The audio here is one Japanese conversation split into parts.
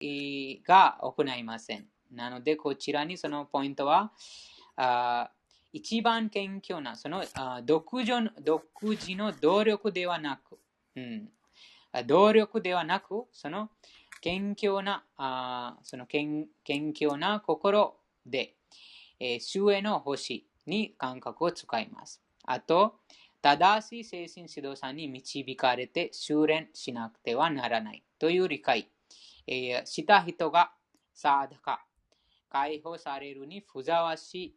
が行いません。なので、こちらにそのポイントは、あ一番謙虚な、そのあ独自の独自の努力ではなく、うん、努力ではなく、その謙虚な、あその謙虚な心で、えー、主への星に感覚を使います。あと、正しい精神指導者に導かれて修練しなくてはならないという理解、えー、した人がサーダカ、解放されるにふざわしい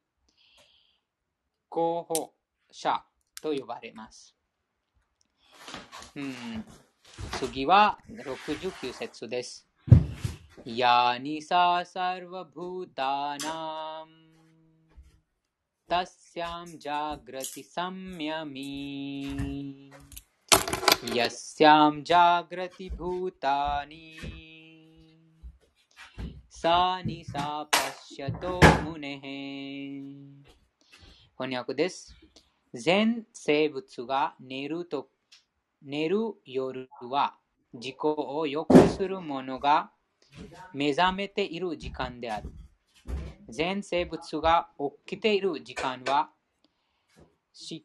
候補者と呼ばれます。うん、次は69節です。ヤニササルヴブータナムタシャムジャグラティサムヤミヤシャムジャグラティブータニさにさパシャと胸へん翻訳です。全生物が寝ると寝る夜は自己を良くするものが目覚めている時間である。全生物が起きている時間は資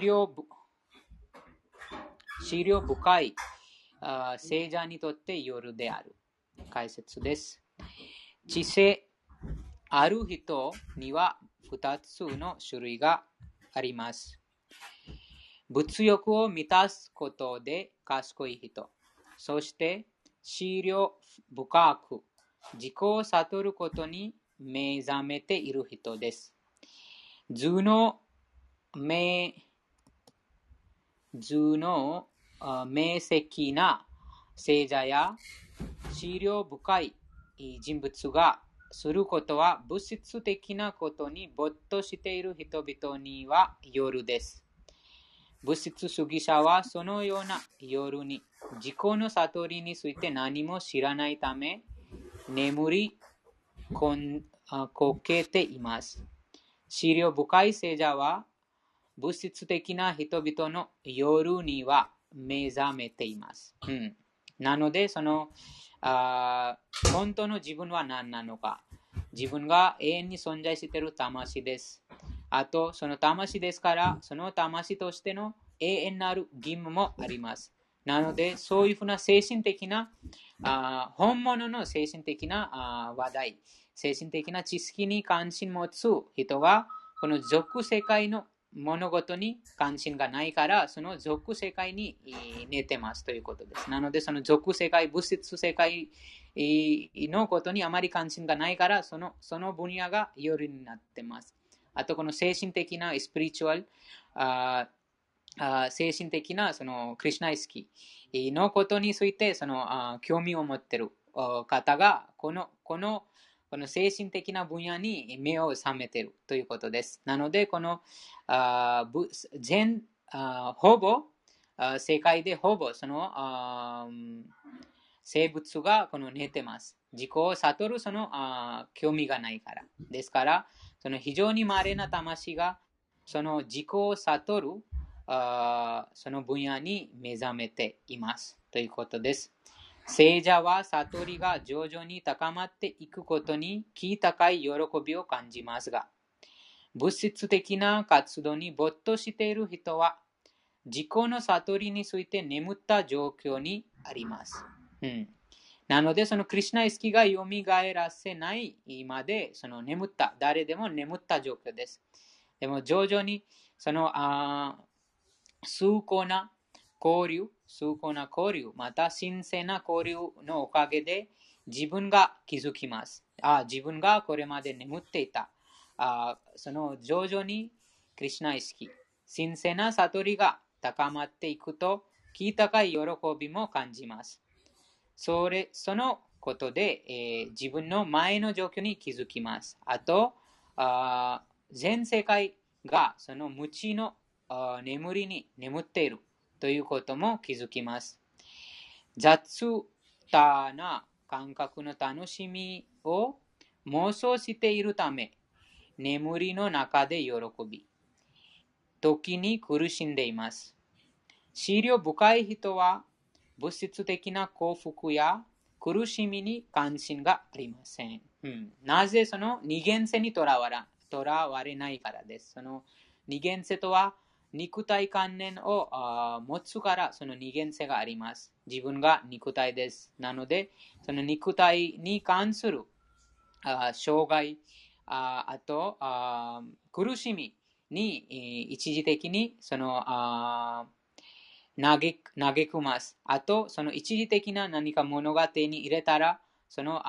料資料深い聖者にとって夜である。解説です。知性ある人には2つの種類があります。物欲を満たすことで賢い人。そして、資料深く自己を悟ることに目覚めている人です。図の目、図の明晰な聖者や資料深い人物がすることは物質的なことに没頭している人々には夜です。物質主義者はそのような夜に自己の悟りについて何も知らないため眠りこんこけています。資料深い聖者は、物質的な人々の夜には目覚めています。うん、なので、そのあ本当の自分は何なのか。自分が永遠に存在している魂です。あと、その魂ですから、その魂としての永遠なる義務もあります。なので、そういうふうな精神的な、あ本物の精神的なあ話題、精神的な知識に関心持つ人が、この俗世界の物事に関心がないから、その俗世界に寝てますということです。なので、その俗世界、物質世界のことにあまり関心がないから、そのその分野が夜になってます。あと、この精神的なスピリチュアル、ああ精神的なそのクリュナイスキーのことについてそのあ興味を持っている方がこのこのこの精神的な分野に目を覚めているということです。なので、このあ全あほぼあ世界でほぼそのあ生物がこの寝てます。自己を悟るそのあ興味がないから。ですから、その非常に稀な魂がその自己を悟るあその分野に目覚めていますということです。聖者は悟りが徐々に高まっていくことに気高い喜びを感じますが、物質的な活動に没頭している人は、自己の悟りについて眠った状況にあります。うん、なので、そのクリュナ意識が蘇らせないまで、その眠った、誰でも眠った状況です。でも、徐々に、その、あ崇高な交流、崇高な交流、また神聖な交流のおかげで自分が気づきます。あ自分がこれまで眠っていた。あその徐々にクリュナ意識、神聖な悟りが高まっていくと、気高い喜びも感じます。それそのことで、えー、自分の前の状況に気づきます。あと、あ全世界がその無知の眠りに眠っている。ということも気づきます。雑多な感覚の楽しみを妄想しているため、眠りの中で喜び、時に苦しんでいます。資料深い人は、物質的な幸福や苦しみに関心がありません。うん、なぜその二元性にとらわとらわれないからです。その二元性とは肉体観念を持つからその二元性があります。自分が肉体です。なので、その肉体に関する障害、あと苦しみに一時的にその嘆嘆くます。あと、その一時的な何か物語に入れたら、その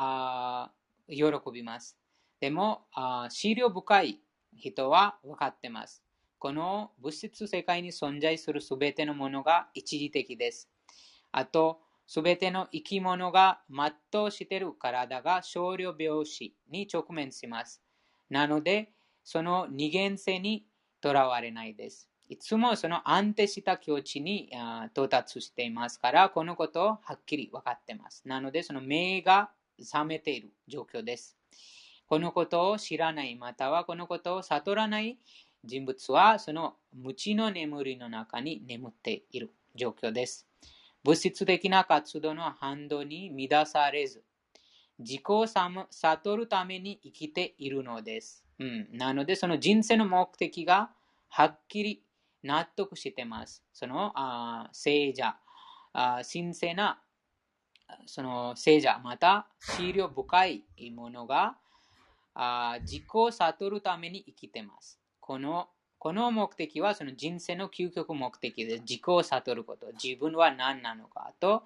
喜びます。でも、あ資料深い人は分かってます。この物質世界に存在するすべてのものが一時的です。あと、すべての生き物が全うしている体が少量病死に直面します。なので、その二元性にとらわれないです。いつもその安定した境地に到達していますから、このことをはっきり分かっています。なので、その目が覚めている状況です。このことを知らない、またはこのことを悟らない人物は、その無知の眠りの中に眠っている状況です。物質的な活動の反動に乱されず、自己を悟るために生きているのです。うん、なので、その人生の目的がはっきり納得してます。そのあ聖者あ、神聖なその聖者、また資料深いものがあ自己を悟るために生きてます。このこの目的はその人生の究極目的で自己を悟ること。自分は何なのかと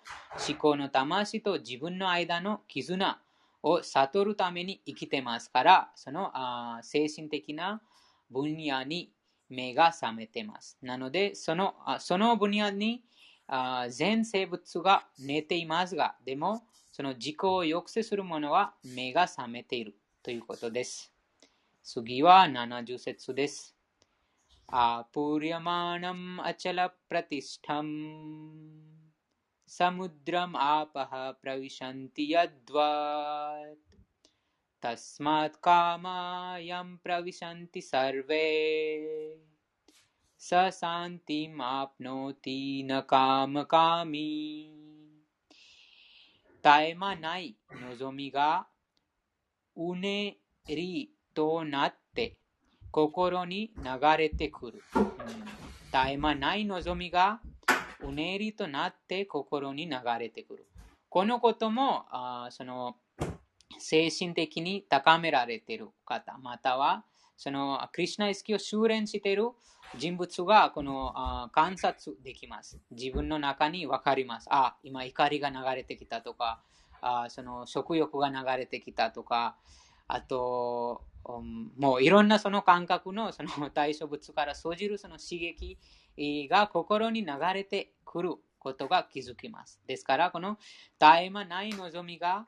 思考の魂と自分の間の絆を悟るために生きてますから、そのあ精神的な分野に目が覚めてます。なので、そのあその分野にあ全生物が寝ていますが、でも、その自己を抑制するものは目が覚めているということです。सुगीवा नाना जुसेत् सुदे प्रतिष्ठद्रमापः प्रविशन्ति यद्वात्। तस्मात् कामायं प्रविशन्ति सर्वे। सशान्तिम् आप्नोति न कामकामि। तायमानायजोमिग となって心に流れてくる。絶え間ない望みがうねりとなって心に流れてくる。このこともあその精神的に高められている方、またはそのクリュナ意識を修練している人物がこの観察できます。自分の中に分かります。あ、今怒りが流れてきたとか、あその食欲が流れてきたとか、あと、もういろんなその感覚のその対象物から生じるその刺激が心に流れてくることが気づきます。ですから、この絶え間ない望みが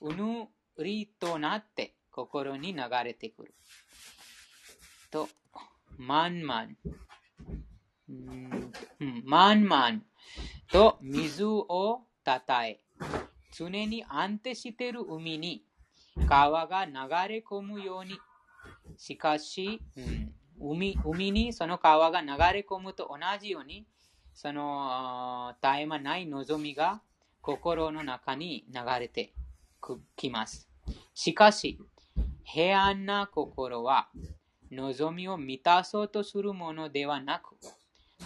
うぬりとなって心に流れてくる。と、まんまん。まんまんと水をたたえ、常に安定している海に川が流れ込むように。しかし、うん、海海にその川が流れ込むと同じように、その絶え間ない望みが心の中に流れてきます。しかし、平安な心は望みを満たそうとするものではなく、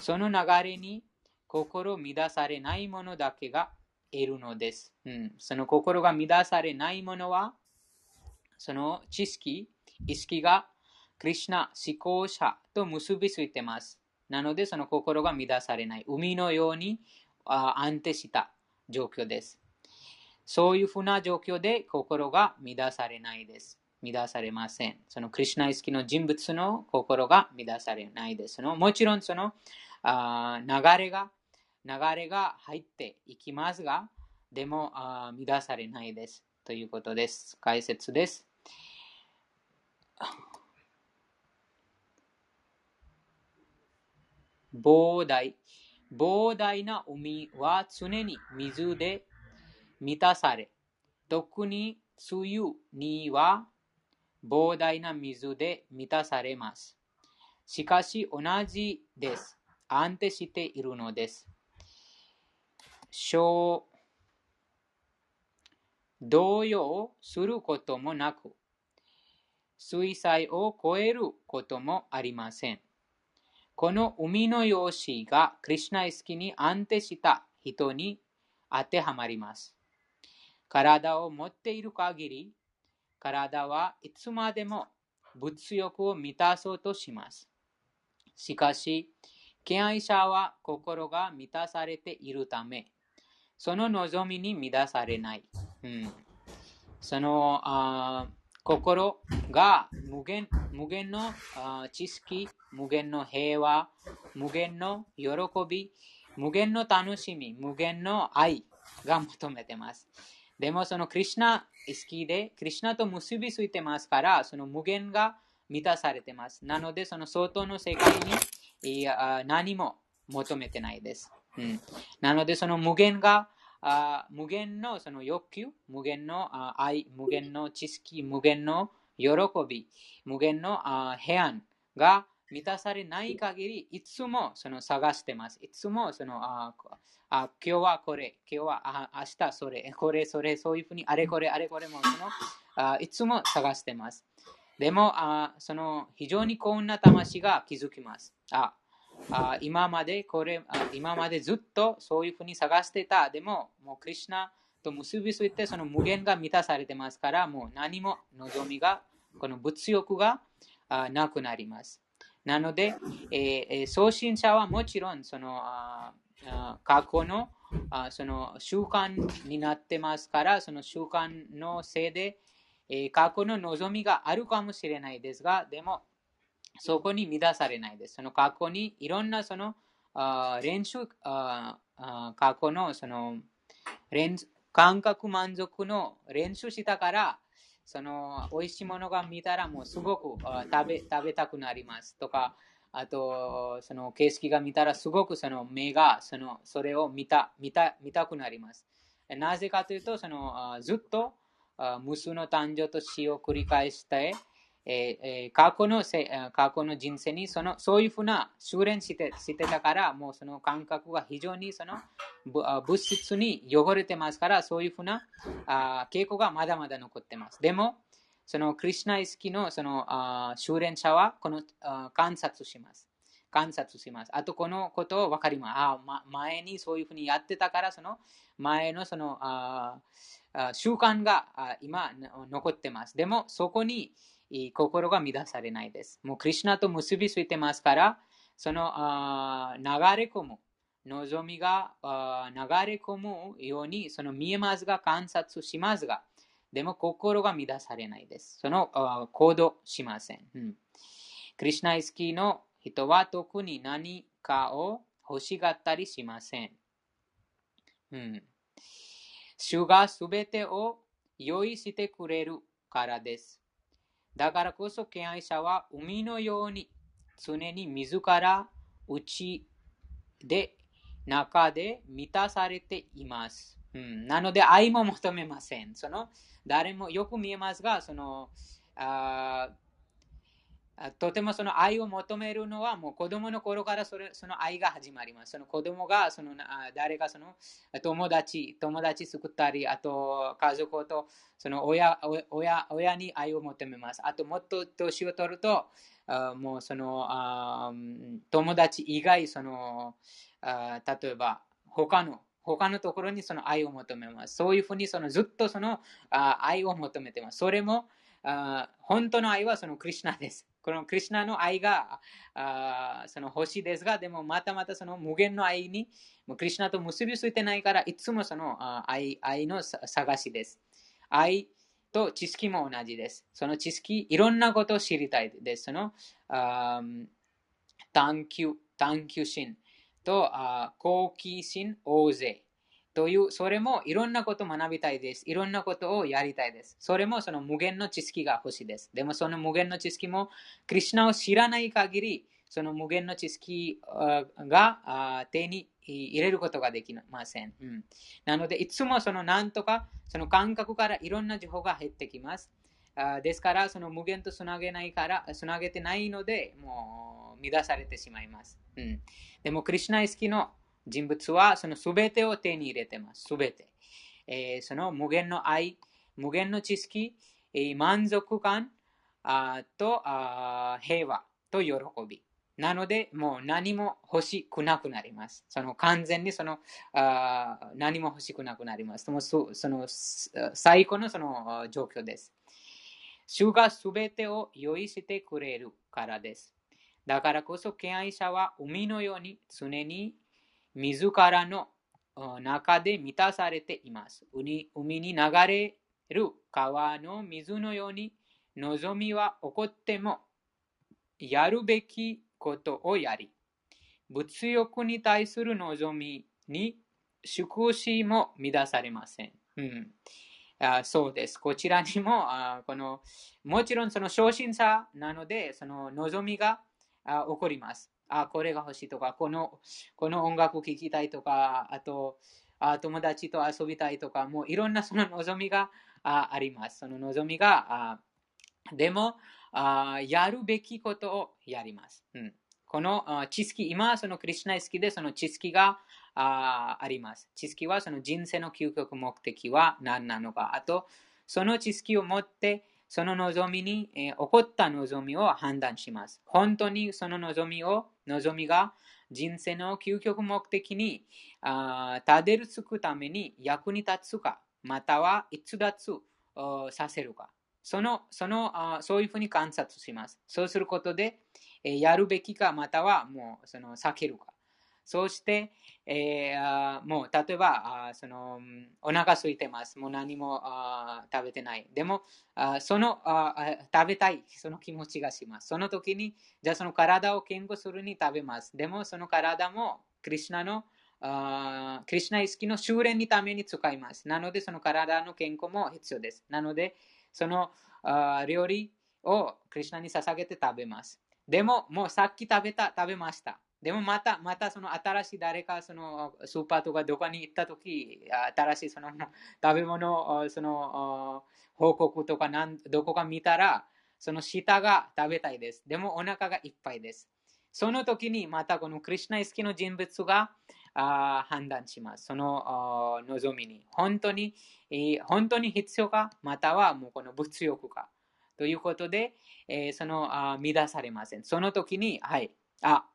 その流れに心を乱されないものだけが得るのです。うん、その心が乱されないものは、その知識、意識がクリュナ思考者と結びついてます。なので、その心が乱されない。海のように安定した状況です。そういうふうな状況で心が乱されないです。乱されません。そのクリュナ意識の人物の心が乱されないです。のもちろんそのあ流れが流れが入っていきますが、でもあ乱されないです。ということです。解説です。膨大。膨大な海は常に水で満たされ、特に梅雨には膨大な水で満たされます。しかし同じです。安定しているのです。小動揺することもなく、水彩を超えることもありません。この海の用紙がクリュナイスキに安定した人に当てはまります。体を持っている限り、体はいつまでも物欲を満たそうとします。しかし、敬愛者は心が満たされているため、その望みに乱されない。うん、そのあ心が無限無限の知識、無限の平和、無限の喜び、無限の楽しみ、無限の愛が求めてます。でもそのクリュナ好きで、クリュナと結びついてますから、その無限が満たされてます。なので、その相当の世界に何も求めてないです。うん、なので、その無限があ無限のその欲求、無限のあ愛、無限の知識、無限の喜び、無限のあ平安が満たされない限り、いつもその探してます。いつもそのああ今日はこれ、今日はあ明日それ、これ、それ、そういうふうにあれこれ、あれこれもそのあいつも探してます。でもあその非常に幸運な魂が気づきます。ああ今までこれあ今までずっとそういうふうに探してた。でも、もうクリュナと結びついてその無限が満たされてますから、もう何も望みが、この物欲があなくなります。なので、えー、送信者はもちろんそのあ過去のあその習慣になってますから、その習慣のせいで、えー、過去の望みがあるかもしれないですが、でも、そこに乱されないです。その過去にいろんなその練習、過去のその感覚満足の練習したから、その美味しいものが見たらもうすごく食べ食べたくなりますとか、あと、その景色が見たらすごくその目がそのそれを見た見た見たくなります。なぜかというと、そのずっと無数の誕生と死を繰り返して、えー、過去のせ過去の人生にそのそういうふうな修練してしてたから、もうその感覚が非常にその物質に汚れてますから、そういうふうなあ傾向がまだまだ残ってます。でも、そのクリュナイスキのそのあ修練者はこのあ観察します。観察します。あとこのことを分かります。あ、ま、前にそういうふうにやってたから、その前のそのあ習慣が今残ってます。でもそこに心が乱されないです。もうクリュナと結びついてますから、その流れ込む、望みが流れ込むようにその見えますが観察しますが、でも心が乱されないです。その行動しません。うん、クリュナイスキーの人は特に何かを欲しがったりしません。うん、主がすべてを用意してくれるからです。だからこそ敬愛者は海のように常に自ら内で中で満たされています。うん、なので愛も求めません。その誰もよく見えますが、そのあとてもその愛を求めるのはもう子供の頃からそれその愛が始まります。その子供がその誰がその友達、友達作ったり、あと家族とその親親親に愛を求めます。あともっと年を取ると、あもうそのあ友達以外そのあ例えば他の他のところにその愛を求めます。そういうふうにそのずっとそのあ愛を求めてます。それもあ本当の愛はそのクリュナです。このクリュナの愛があその星ですが、でもまたまたその無限の愛に、もうクリュナと結びついてないから、いつもその愛愛の探しです。愛と知識も同じです。その知識、いろんなことを知りたいです。そのあ探求、探求心とあ好奇心、大勢。という、それもいろんなことを学びたいです。いろんなことをやりたいです。それもその無限の知識が欲しいです。でもその無限の知識も、クリュナを知らない限り、その無限の知識が手に入れることができません。うん、なので、いつもそのなんとか、その感覚からいろんな情報が減ってきます。あですから、その無限とつなげないから、つなげてないので、もう乱されてしまいます。うん、でも、クリュナイスキの人物はその全てを手に入れてます。全て。えー、その無限の愛無限の知識え、満足感あとあ平和と喜び。なので、もう何も欲しくなくなります。その完全にそのあ何も欲しくなくなります。そのその最高のその状況です。主がすべてを用意してくれるからです。だからこそ、敬愛者は海のように常に自らの中で満たされています。海に流れる川の水のように望みは起こってもやるべきことをやり、物欲に対する望みに祝死も乱されません。うん、あそうです。こちらにもあこの、もちろんその昇進者なので、その望みがあ起こります。あ、これが欲しいとか、このこの音楽を聴きたいとか、あとあ友達と遊びたいとか、もういろんなその望みがああります。その望みが、あでも、あやるべきことをやります。うん、この知識、今そのクリスナイ好きでその知識がああります。知識はその人生の究極目的は何なのか。あと、その知識を持って、その望みに、えー、起こった望みを判断します。本当にその望みを、望みが人生の究極目的にたどり着くために役に立つか、または逸脱させるか。その、その、そういうふうに観察します。そうすることで、えやるべきか、またはもうその避けるか。そうして、えー、もう例えばあそのお腹空いてます。もう何も食べてない。でもあそのあ食べたいその気持ちがします。その時にじゃあその体を健康するに食べます。でもその体もクリュナのあクリュナ意識の修練のために使います。なのでその体の健康も必要です。なのでそのあ料理をクリュナに捧げて食べます。でも、もうさっき食べた、食べました。でもまた、またその新しい誰かそのスーパーとかどこに行ったとき、新しいその食べ物、その報告とかなんどこか見たら、その舌が食べたいです。でもお腹がいっぱいです。その時にまたこのクリュナイ好きの人物が判断します。その望みに。本当に、本当に必要か、またはもうこの物欲か？ということで、え、そのあ乱されません。その時に、はい、あ、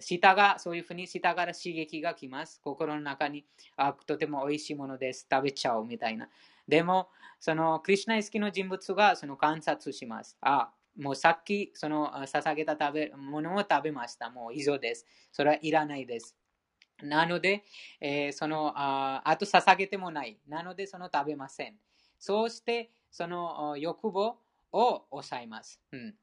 舌が、そういうふうに舌から刺激が来ます。心の中に、あとても美味しいものです。食べちゃおうみたいな。でも、そのクリュナイ好きの人物がその観察します。あ、もうさっきその捧げた食べ物を食べました。もう以上です。それはいらないです。なので、えー、そのああと捧げてもない。なので、その食べません。そうして、その欲望を抑えます。うん、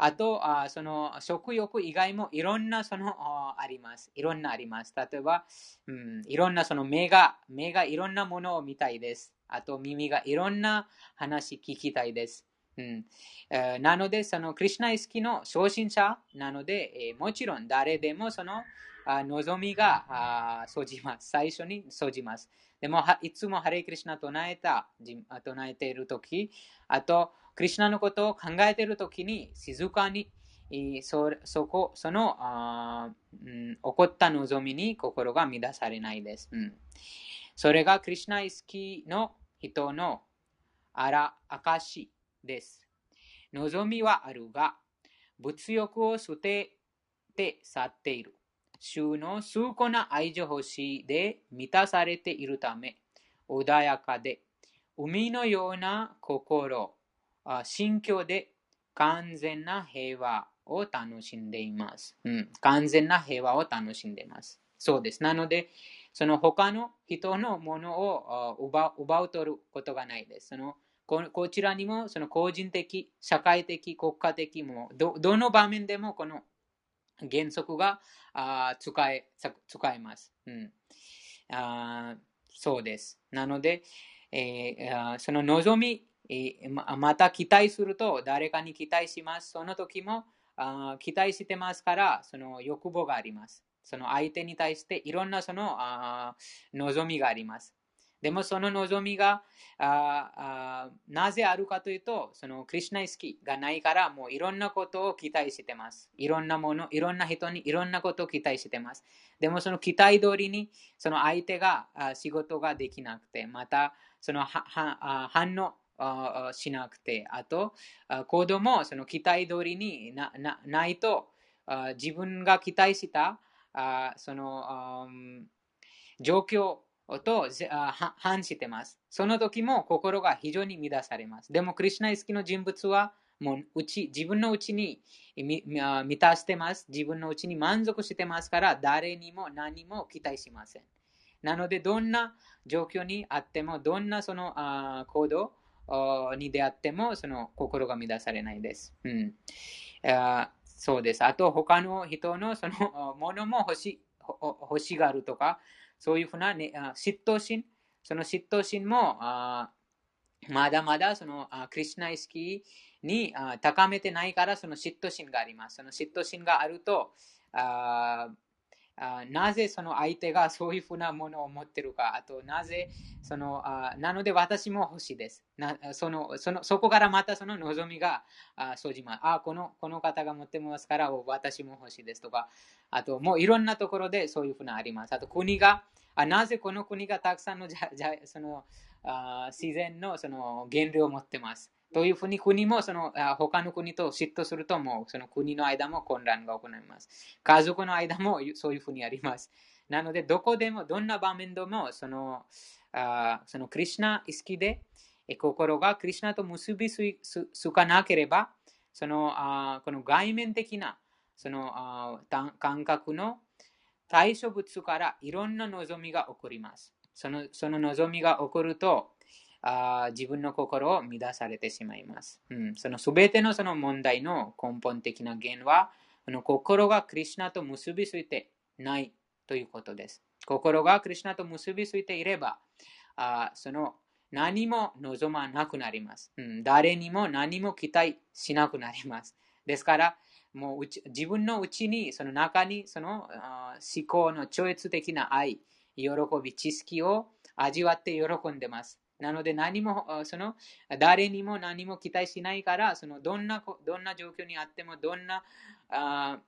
あとあ、その食欲以外もいろんなそのあります。いろんなあります。例えば、うん、いろんなその目が、目がいろんなものを見たいです。あと耳がいろんな話聞きたいです。うんえー、なので、そのクリュナイ好きの初心者なので、えー、もちろん誰でもそのあ望みがあ生じます。最初に生じます。でも、いつもハレイクリシナ唱えた、唱えているとき、あと、クリュナのことを考えているときに、静かに、そそこ、そのあ、うん、起こった望みに心が乱されないです。うん、それがクリュナイスキーの人のあら、証です。望みはあるが、物欲を捨てて去っている。主の崇高な愛情星で満たされているため、穏やかで、海のような心、心境で完全な平和を楽しんでいます。うん、完全な平和を楽しんでいます。そうです。なので、その他の人のものを奪奪う取ることがないです。そのこちらにもその個人的、社会的、国家的もど、どの場面でもこの原則があ使え使えます、うん、あ。そうです。なので、えー、その望みまた期待すると誰かに期待します。その時もあ期待してますから、その欲望があります。その相手に対していろんなそのあ望みがあります。でもその望みがああなぜあるかというと、そのクリュナイスキがないから、もういろんなことを期待してます。いろんなもの、いろんな人にいろんなことを期待してます。でもその期待通りに、その相手が仕事ができなくて、またそのはは反応しなくて、あと、行動もその期待通りにななないと、自分が期待したその状況と反してます。その時も心が非常に乱されます。でも、クリュナイスキの人物は、もううち自分のうちに満たしてます。自分のうちに満足してますから、誰にも何も期待しません。なので、どんな状況にあっても、どんなそのあ行動に出会っても、その心が乱されないです。うん、あそうです。あと、他の人のそのものも欲し欲しがるとか、そういうふうな、ね、嫉妬心、その嫉妬心もあまだまだそのクリスナイスキーに高めてないからその嫉妬心があります。その嫉妬心があるとああなぜその相手がそういうふうなものを持ってるか、あとなぜそのあなので私も欲しいです。なそのそのそこからまたその望みが生じます。あこのこの方が持ってますから私も欲しいですとか、あともういろんなところでそういうふうなあります。あと国があなぜこの国がたくさんのじゃじゃそのあ自然のその原料を持ってます。というふうに国もその他の国と嫉妬するともうその国の間も混乱が行います。家族の間もそういうふうにあります。なのでどこでもどんな場面でもそのあそのクリュナ意識で心がクリュナと結びつかなければそのあこの外面的なそのあ感覚の対処物からいろんな望みが起こります。そのその望みが起こるとあ自分の心を乱されてしまいます。うん、その全てのその問題の根本的な原因は、この心がクリュナと結びついてないということです。心がクリュナと結びついていれば、あその何も望まなくなります、うん。誰にも何も期待しなくなります。ですから、もう自分のうちに、その中にその思考の超越的な愛、喜び、知識を味わって喜んでます。なので何も、その誰にも何も期待しないから、そのどんなどんな状況にあっても、どんなあ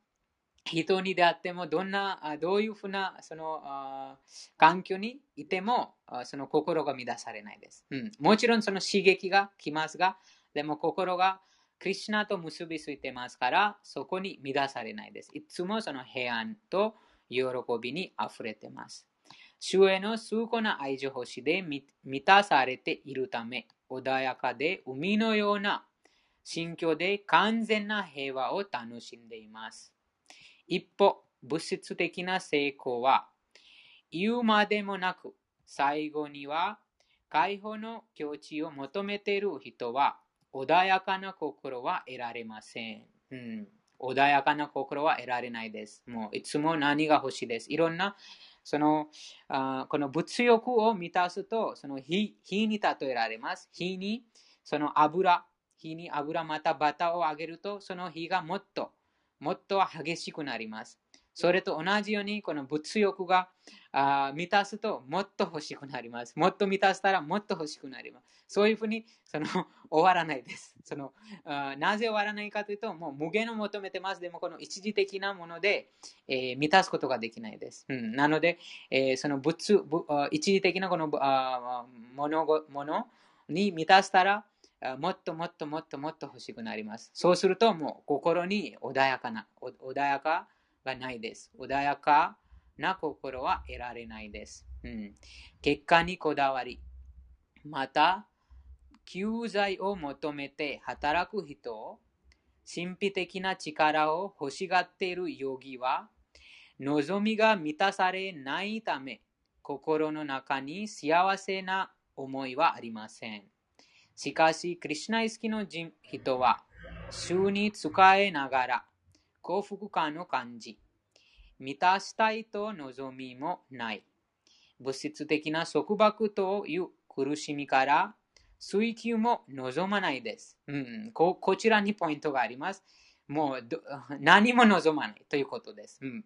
人にであっても、どんな、どういうふうなその環境にいても、その心が乱されないです、うん。もちろんその刺激が来ますが、でも心がクリュナと結びついてますから、そこに乱されないです。いつもその平安と喜びに溢れてます。主への崇高な愛情星で満たされているため、穏やかで海のような心境で完全な平和を楽しんでいます。一方、物質的な成功は言うまでもなく、最後には解放の境地を求めている人は穏やかな心は得られません。うん、穏やかな心は得られないです。もういつも何が欲しいです。いろんなそのあこの物欲を満たすと、その火火に例えられます。火にその油、火に油またバターをあげると、その火がもっと、もっと激しくなります。それと同じように、この物欲があ満たすともっと欲しくなります。もっと満たしたらもっと欲しくなります。そういうふうにその 終わらないです。そのあなぜ終わらないかというと、もう無限を求めてます。でもこの一時的なもので、えー、満たすことができないです。うん、なので、えー、その物一時的なこのあものものに満たしたら、もっともっともっともっと欲しくなります。そうするともう心に穏やかな、穏やかがないです。穏やかな心は得られないです。うん、結果にこだわり、また、救済を求めて働く人、神秘的な力を欲しがっているヨギは、望みが満たされないため、心の中に幸せな思いはありません。しかし、クリュナイスキの人は、主に仕えながら、幸福感を感じ、満たしたいと望みもない。物質的な束縛という苦しみから追求も望まないです、うんこ。こちらにポイントがあります。もう 何も望まないということです。うん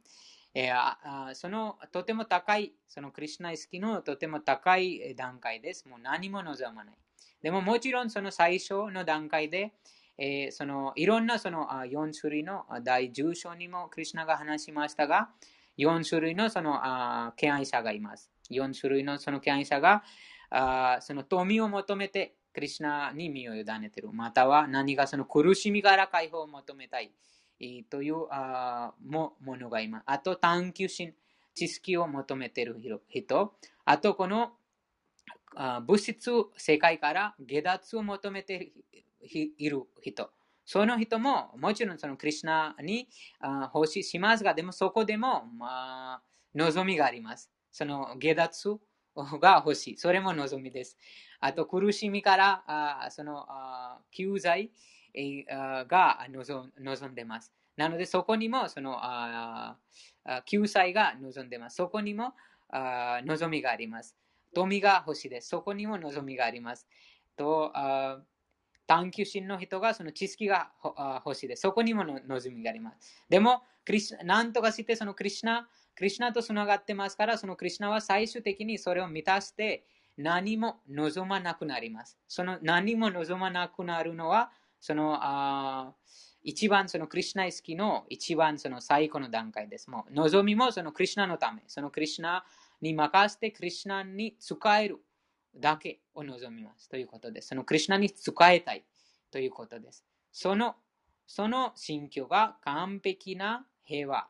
えー、そのとても高い、そのクリュナイスキのとても高い段階です。もう何も望まない。でももちろんその最初の段階で、えー、そのいろんなその4種類の第10章にもクリュナが話しましたが、4種類のその敬愛者がいます。4種類のその敬愛者があその富を求めてクリュナに身を委ねている。または何かその苦しみから解放を求めたいというあもものがいます。あと探求心、知識を求めている人。あとこの物質世界から下脱を求めている人。その人ももちろんそのクリュナに奉仕しますが、でもそこでも、まあ、望みがあります。その下脱が欲しい。それも望みです。あと苦しみからあそのあ救済が望んでます。なのでそこにもそのあ救済が望んでます。そこにもあ望みがあります。富が欲しいです。そこにも望みがあります。とあ探求心の人がその知識が欲しいです。そこにも望みがあります。でも、クリスなんとかしてそのクリュナ、クリュナとつながってますから、そのクリュナは最終的にそれを満たして何も望まなくなります。その何も望まなくなるのは、そのあ一番そのクリュナ意識の一番その最高の段階です。もう望みもそのクリュナのため、そのクリュナに任せてクリュナに使える。だけを望みますということです。そのクリュナに使いたいということです。そのその心境が完璧な平和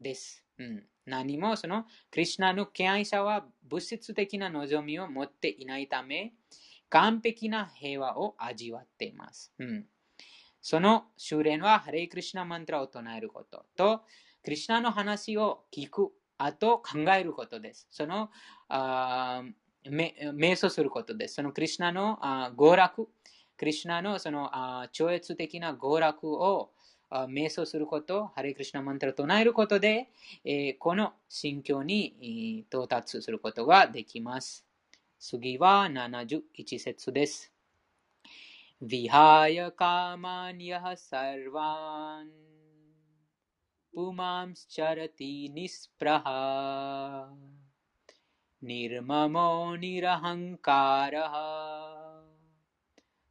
です。うん、何もそのクリュナの敬愛者は物質的な望みを持っていないため、完璧な平和を味わっています。うん、その修練はハレイクリシナマントラを唱えることと、クリュナの話を聞く、あと考えることです。そのあ瞑想することです。そのクリュナの娯楽、クリュナのその超越的な娯楽を瞑想すること、ハレクリシナマンタラを唱えることで、この心境に到達することができます。次は71節です。विहाय कामान्यः सर्वान् पुमांश्चरति निःस्पृहा निर्ममो निरहङ्कारः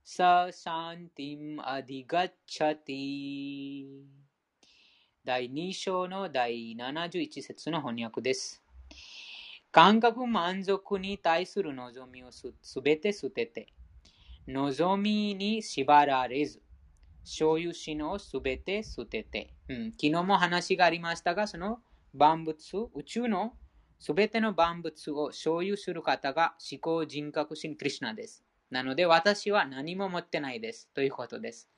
स शान्तिम् अधिगच्छति 第2章の第71節の翻訳です。感覚満足に対する望みをすべて捨てて、望みに縛られず、所有しのすべて捨てて、うん、昨日も話がありましたが、その万物、宇宙の すべての万物を所有する方が思考人格心クリュナです。なので私は何も持ってないですということです。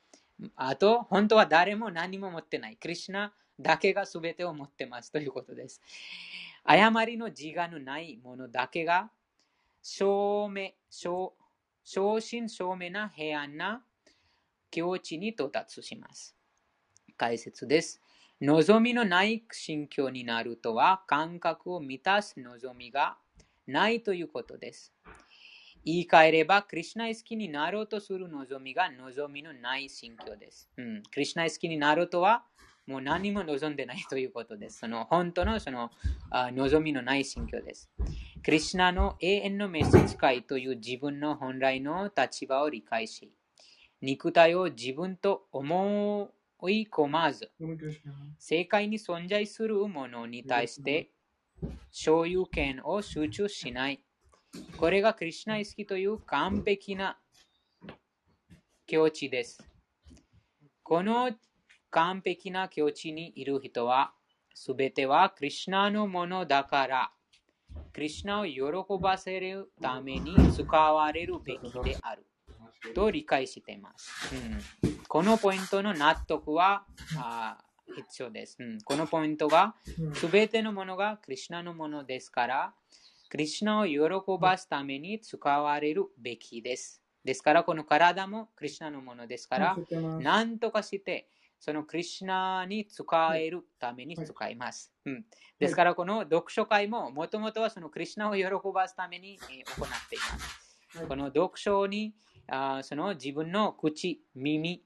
あと、本当は誰も何も持ってない。クリュナだけがすべてを持ってますということです。誤りの自我のないものだけが、正明、正真正銘な平安な境地に到達します。解説です。望みのない心境になるとは、感覚を満たす望みがないということです。言い換えれば、クリュナイ好きになろうとする望みが望みのない心境です。うん、クリュナイ好きになるとは、もう何も望んでないということです。その本当のそのあ望みのない心境です。クリュナの永遠の召使いという自分の本来の立場を理解し、肉体を自分と思追い込まず、世界に存在するものに対して所有権を集中しない。これがクリュナ意識という完璧な境地です。この完璧な境地にいる人は、すべてはクリュナのものだから、クリュナを喜ばせるために使われるべきである。と理解しています。うん、このポイントの納得はあ必要です、うん。このポイントが、すべてのものがクリュナのものですから、クリュナを喜ばすために使われるべきです。ですから、この体もクリュナのものですから、何とかして、そのクリュナに使えるために使います。うん、ですから、この読書会ももともとはそのクリュナを喜ばすために行っています。この読書にあその自分の口、耳、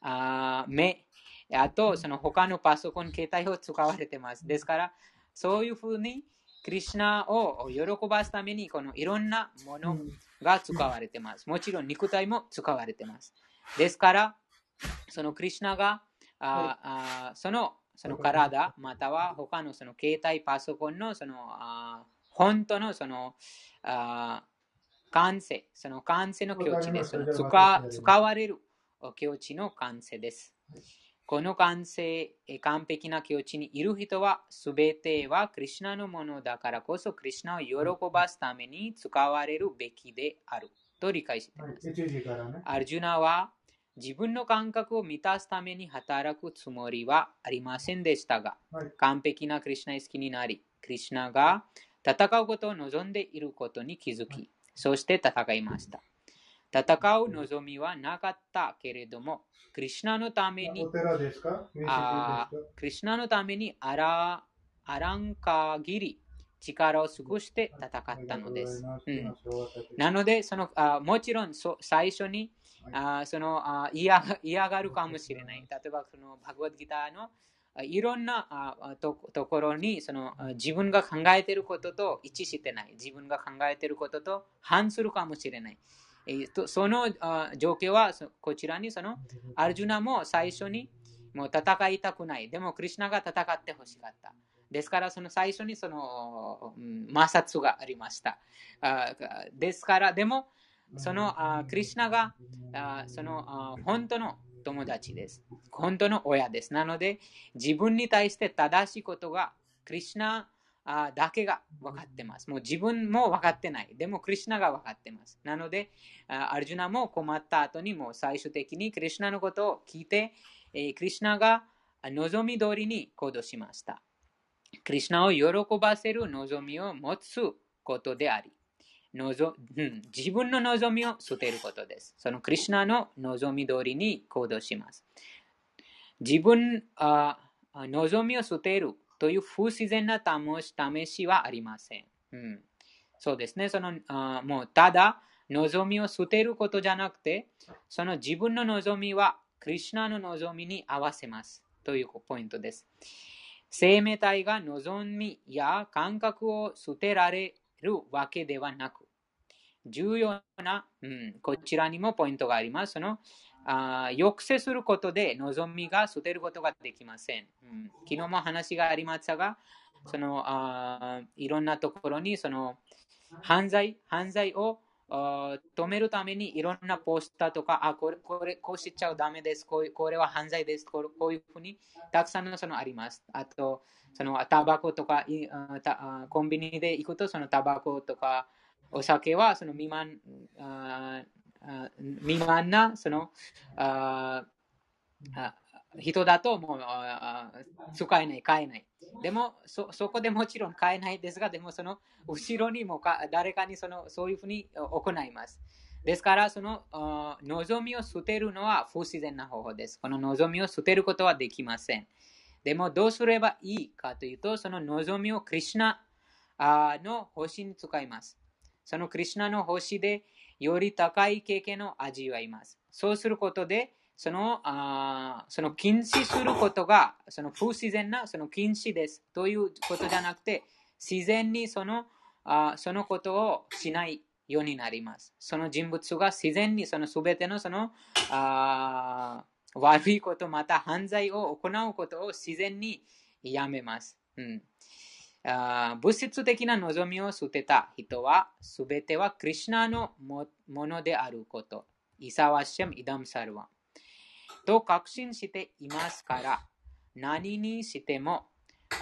あ目、あとその他のパソコン、携帯を使われています。ですから、そういうふうにクリュナを喜ばすためにこのいろんなものが使われています。もちろん肉体も使われています。ですから、そのクリュナがああそのその体、または他のその携帯パソコンのそのあ本当のそのあ感性、その感性の境地です。その使使われる境地の感性です。この完成、完璧な境地にいる人は、すべてはクリュナのものだからこそ、クリュナを喜ばすために使われるべきである。と理解しています。アルジュナは自分の感覚を満たすために働くつもりはありませんでしたが、完璧なクリュナ意識になり、クリュナが戦うことを望んでいることに気づき、そして戦いました。戦う望みはなかったけれども、クリュナのために、あクリュナのためにあらあらん限り力を尽くして戦ったのです。うん、なので、そのあもちろんそ最初にあそのあ嫌嫌がるかもしれない。例えば、そのバグワッドギターのいろんなとところにその自分が考えていることと一致してない。自分が考えていることと反するかもしれない。その状況はこちらにそのアルジュナも最初にもう戦いたくない。でもクリュナが戦ってほしかった。ですからその最初にその摩擦がありました。ですから、でもそのクリュナがその本当の友達です。本当の親です。なので自分に対して正しいことがクリュナだけが分かってます。もう自分も分かってない。でも、クリュナが分かってます。なので、アルジュナも困った後にも最終的にクリュナのことを聞いて、クリュナが望み通りに行動しました。クリュナを喜ばせる望みを持つことであり、のぞうん、自分の望みを捨てることです。そのクリュナの望み通りに行動します。自分あ望みを捨てるという不自然な試しはありません。うん、そうですね。そのあもうただ望みを捨てることじゃなくて、その自分の望みはクリュナの望みに合わせますというポイントです。生命体が望みや感覚を捨てられるわけではなく、重要な、うん、こちらにもポイントがあります。そのあ抑制することで望みが捨てることができません。うん、昨日も話がありましたが、そのあいろんなところにその犯罪犯罪を止めるためにいろんなポスターとか、あ、これ、これ、こうしちゃダメです。こうこれは犯罪です。こうこういうふうにたくさんのそのあります。あと、そのタバコとかコンビニで行くと、そのタバコとかお酒はその未満未満なそのあ人だともう使えない、買えない。でもそ、そこでもちろん買えないですが、でもその後ろにもか誰かにそのそういうふうに行います。ですから、その望みを捨てるのは不自然な方法です。この望みを捨てることはできません。でも、どうすればいいかというと、その望みをクリュナの星に使います。そのクリュナの星でより高い経験を味わいます。そうすることで、そのあその禁止することがその不自然なその禁止ですということじゃなくて自然にそのあそのことをしないようになります。その人物が自然にその全てのそのあ悪いこと、また犯罪を行うことを自然にやめます。うんあ物質的な望みを捨てた人は、すべてはクリュナのものであること。イサワシャムイダムサルワン。と確信していますから、何にしても、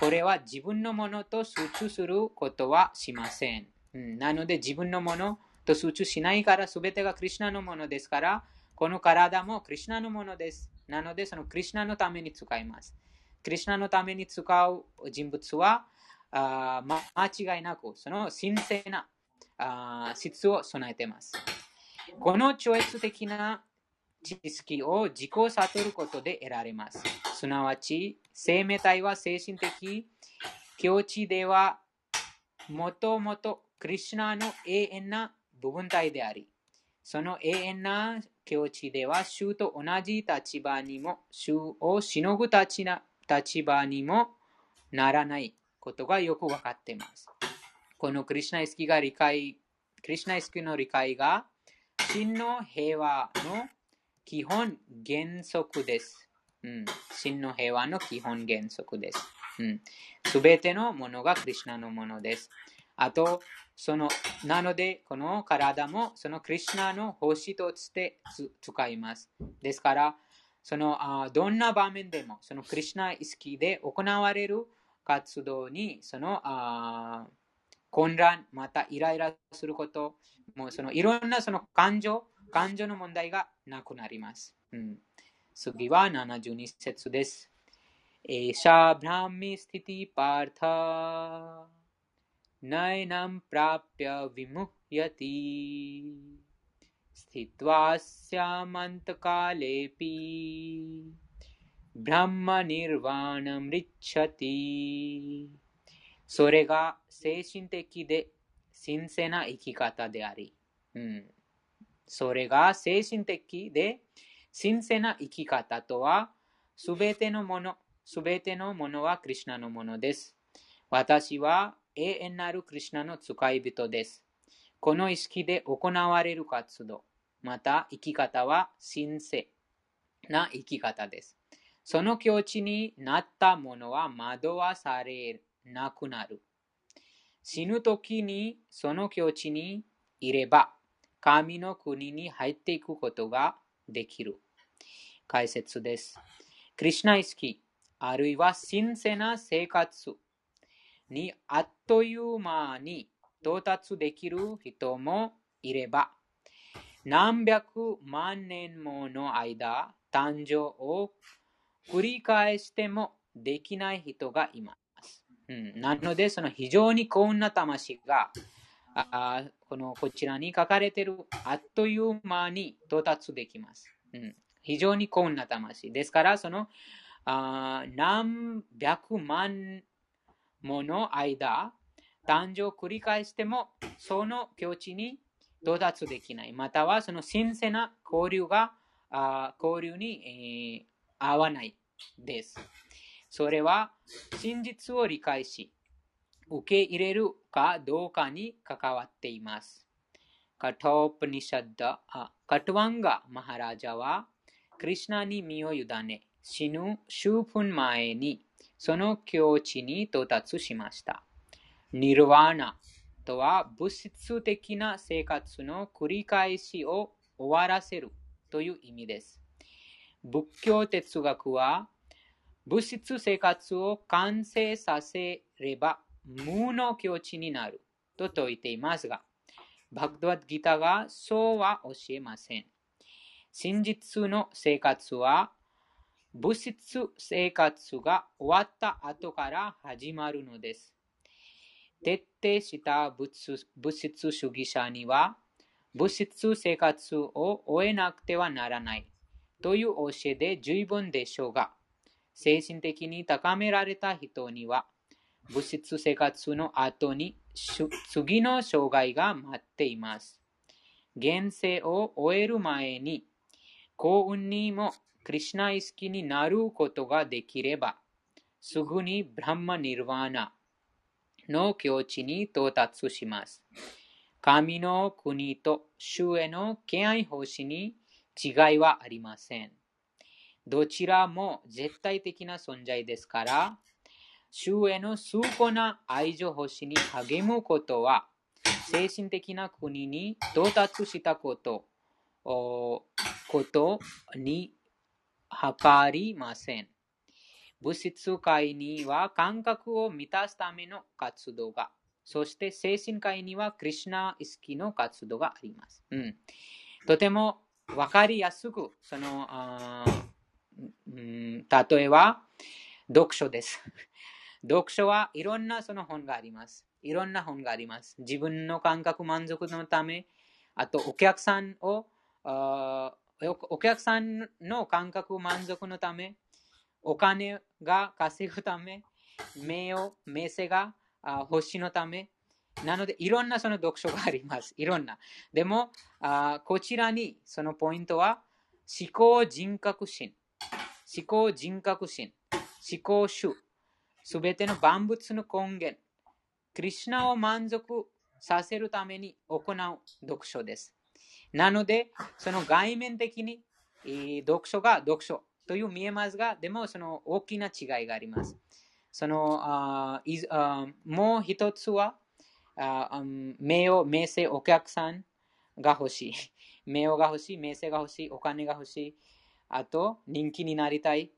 これは自分のものと集中することはしません。うん、なので自分のものと集中しないから、すべてがクリュナのものですから、この体もクリュナのものです。なので、そのクリュナのために使います。クリュナのために使う人物は、あ間違いなく、その神聖なあ質を備えています。この超越的な知識を自己悟ることで得られます。すなわち、生命体は精神的境地では、もともとクリュナの永遠な部分体であり、その永遠な境地では、衆と同じ立場にも、衆をしのぐ立場にもならないことがよくわかっています。このクリュナイスキが理解、クリュナイスキの理解が、真の平和の基本原則です。うん、真の平和の基本原則です。す、うん、べ、てのものがクリュナのものです。あと、そのなので、この体もそのクリュナの星として使います。ですから、そのあどんな場面でも、そのクリュナ意識で行われる活動に、そのあ混乱、またイライラすること、もうそのいろんなその感情、感情の問題がなくなります。うん、次は72節です。एषा ब्राह्मी स्थितिः पार्थ। नैनां प्राप्य विमुह्यति। स्थित्वास्यामन्तकालेऽपिブラマニルワナムリッチャティそれが精神的で神聖な生き方であり。うんそれが精神的で神聖な生き方とは、すべてのもの、すべてのものはクリュナのものです。私は永遠なるクリュナの使い人です。この意識で行われる活動、また生き方は神聖な生き方です。その境地になったものは惑わされなくなる。死ぬ時にその境地にいれば、神の国に入っていくことができる。解説です。クリュナ意識あるいは神聖な生活にあっという間に到達できる人もいれば、何百万年もの間、誕生を繰り返してもできない人がいます。うん、なので、その非常に幸運な魂があこのこちらに書かれているあっという間に到達できます。うん、非常に幸運な魂。ですから、そのあ何百万もの間、誕生を繰り返しても、その境地に到達できない。または、その神聖な交流が、あ交流に、えー、合わないです。それは、真実を理解し、受け入れるかどうかに関わっています。カトープニシャッダ、カトワンガ・マハラジャは、クリュナに身を委ね、死ぬ数分前にその境地に到達しました。ニルワーナとは物質的な生活の繰り返しを終わらせるという意味です。仏教哲学は物質生活を完成させれば無の境地になると説いていますが、バグドワッドギターがそうは教えません。真実の生活は物質生活が終わった後から始まるのです。徹底した物質主義者には物質生活を終えなくてはならないという教えで十分でしょうが、精神的に高められた人には物質生活の後に次の障害が待っています。現世を終える前に幸運にもクリシナ意識になることができれば、すぐにブランマニルワーナの境地に到達します。神の国と主への敬愛奉仕に違いはありません。どちらも絶対的な存在ですから、主への崇高な愛情奉仕に励むことは、精神的な国に到達したこと、ことに測りません。物質界には感覚を満たすための活動が、そして精神界にはクリュナ意識の活動があります。うん、とてもわかりやすく、その、うん、例えば、読書です。読書はいろんなその本があります。いろんな本があります。自分の感覚満足のため、あとお客さんをお客さんの感覚満足のため、お金が稼ぐため、名誉、名声が欲しいのため、なので、いろんなその読書があります。いろんな。でも、あこちらにそのポイントは、思考人格心、思考人格心、思考主、すべての万物の根源、クリュナを満足させるために行う読書です。なので、その外面的に、読書が読書という見えますが、でもその大きな違いがあります。そのああもう一つは、名誉、名声、お客さんが欲しい。名誉が欲しい、名声が欲しい、お金が欲しい。あと、人気になりたい。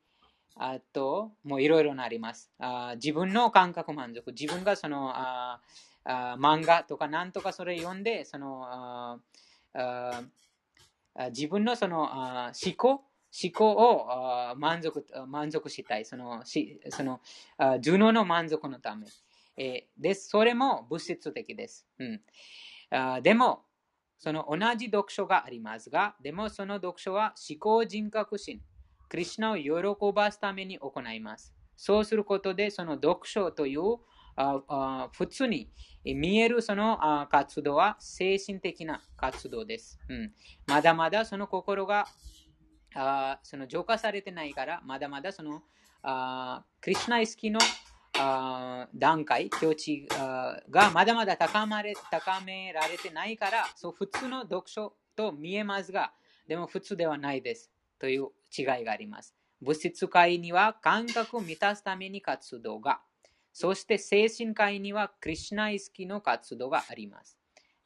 あと、もういろいろなります。あ自分の感覚満足。自分がそのああ漫画とかなんとかそれ読んで、そのああ自分のそのあ思考思考をあ満足満足したい。そのしそのあ頭脳の満足のため。えー、です。それも物質的です。うん、あでも、その同じ読書がありますが、でもその読書は思考人格心、クリュナを喜ばすために行います。そうすることで、その読書という普通に見えるその活動は精神的な活動です。うん、まだまだその心があその浄化されてないから、まだまだそのあクリュナ意識のあ段階、境地がまだまだ高まれ高められてないから、そう普通の読書と見えますが、でも普通ではないですという違いがあります。物質界には感覚を満たすために活動が、そして精神界にはクリュナ意識の活動があります。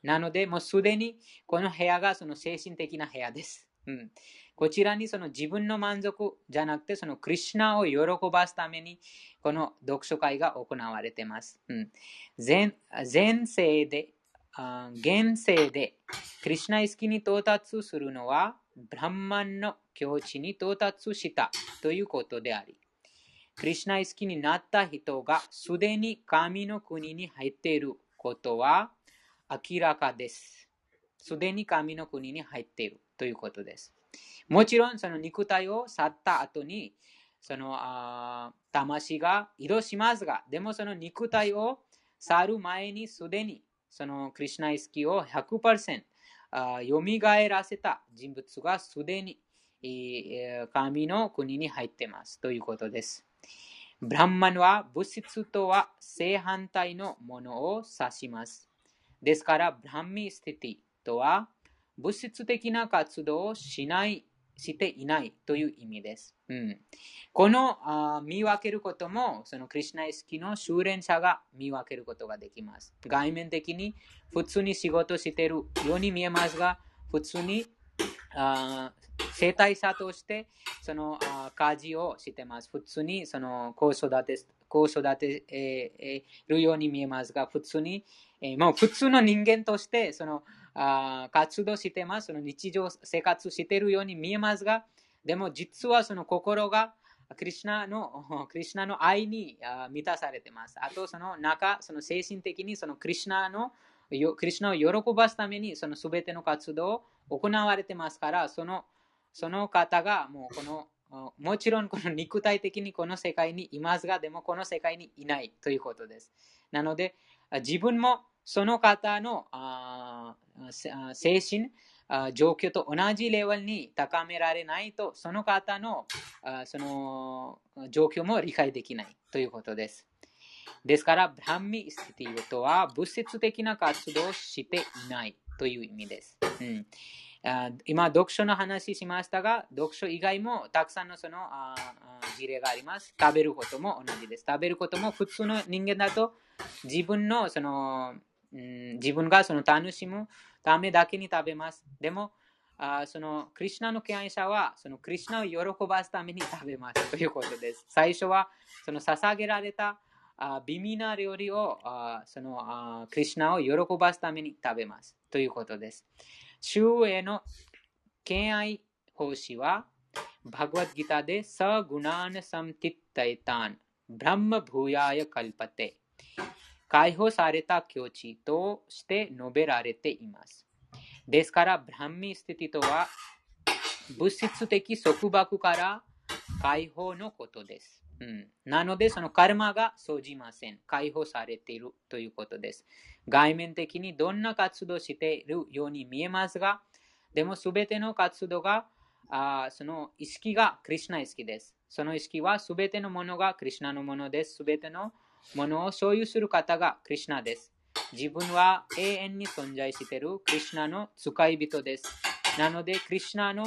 なので、もうすでにこの部屋がその精神的な部屋です。うん、こちらにその自分の満足じゃなくて、そのクリュナを喜ばすために、この読書会が行われています。うん、前前世で、現世で、クリュナ意識に到達するのは、ブランマンの境地に到達したということであり、クリュナ意識になった人がすでに神の国に入っていることは明らかです。すでに神の国に入っているということです。もちろんその肉体を去った後にそのあ魂が移動しますが、でもその肉体を去る前にすでにそのクリュナイスキを100%よみがえらせた人物がすでに神の国に入ってますということです。ブランマンは物質とは正反対のものを指します。ですから、ブランミスティティとは物質的な活動をしないしていないという意味です。うん、このあ見分けることも、そのクリュナイスキの修練者が見分けることができます。外面的に普通に仕事しているように見えますが、普通にあ生体者としてそのあ家事をしてます。普通にその子育て子育て、えー、るように見えますが、普通に、えー、もう普通の人間としてその活動してます。その日常生活してるように見えますが、でも実はその心がクリュナの クリュナの愛に満たされてます。あとその中、その精神的にそのクリュナのクリュナを喜ばすためにその全ての活動を行われてますから、そのその方がもうこの もちろんこの肉体的にこの世界にいますが、でもこの世界にいないということです。なので、自分もその方の精神状況と同じレベルに高められないと、その方のその状況も理解できないということです。ですから、ブランミスティとは物質的な活動をしていないという意味です。うん今、読書の話しましたが、読書以外もたくさんのその事例があります。食べることも同じです。食べることも普通の人間だと自分のその自分がその楽しむためだけに食べます。でも、あそのクリュナの敬愛者はそのクリュナを喜ばすために食べますということです。最初はその捧げられたあ微妙な料理をあそのあクリュナを喜ばすために食べますということです。主への敬愛奉仕はバグワッドギターでサグナーナサムティッタイタンブランマブーヤヤカルパテ解放された境地として述べられています。ですから、ブランミスティティとは物質的束縛から解放のことです。うん、なので、そのカルマが生じません。解放されているということです。外面的にどんな活動しているように見えますが、でもすべての活動があその意識がクリュナ意識です。その意識はすべてのものがクリュナのものです。すべてのものを所有する方がクリュナです。自分は永遠に存在しているクリュナの使い人です。なので、クリュナの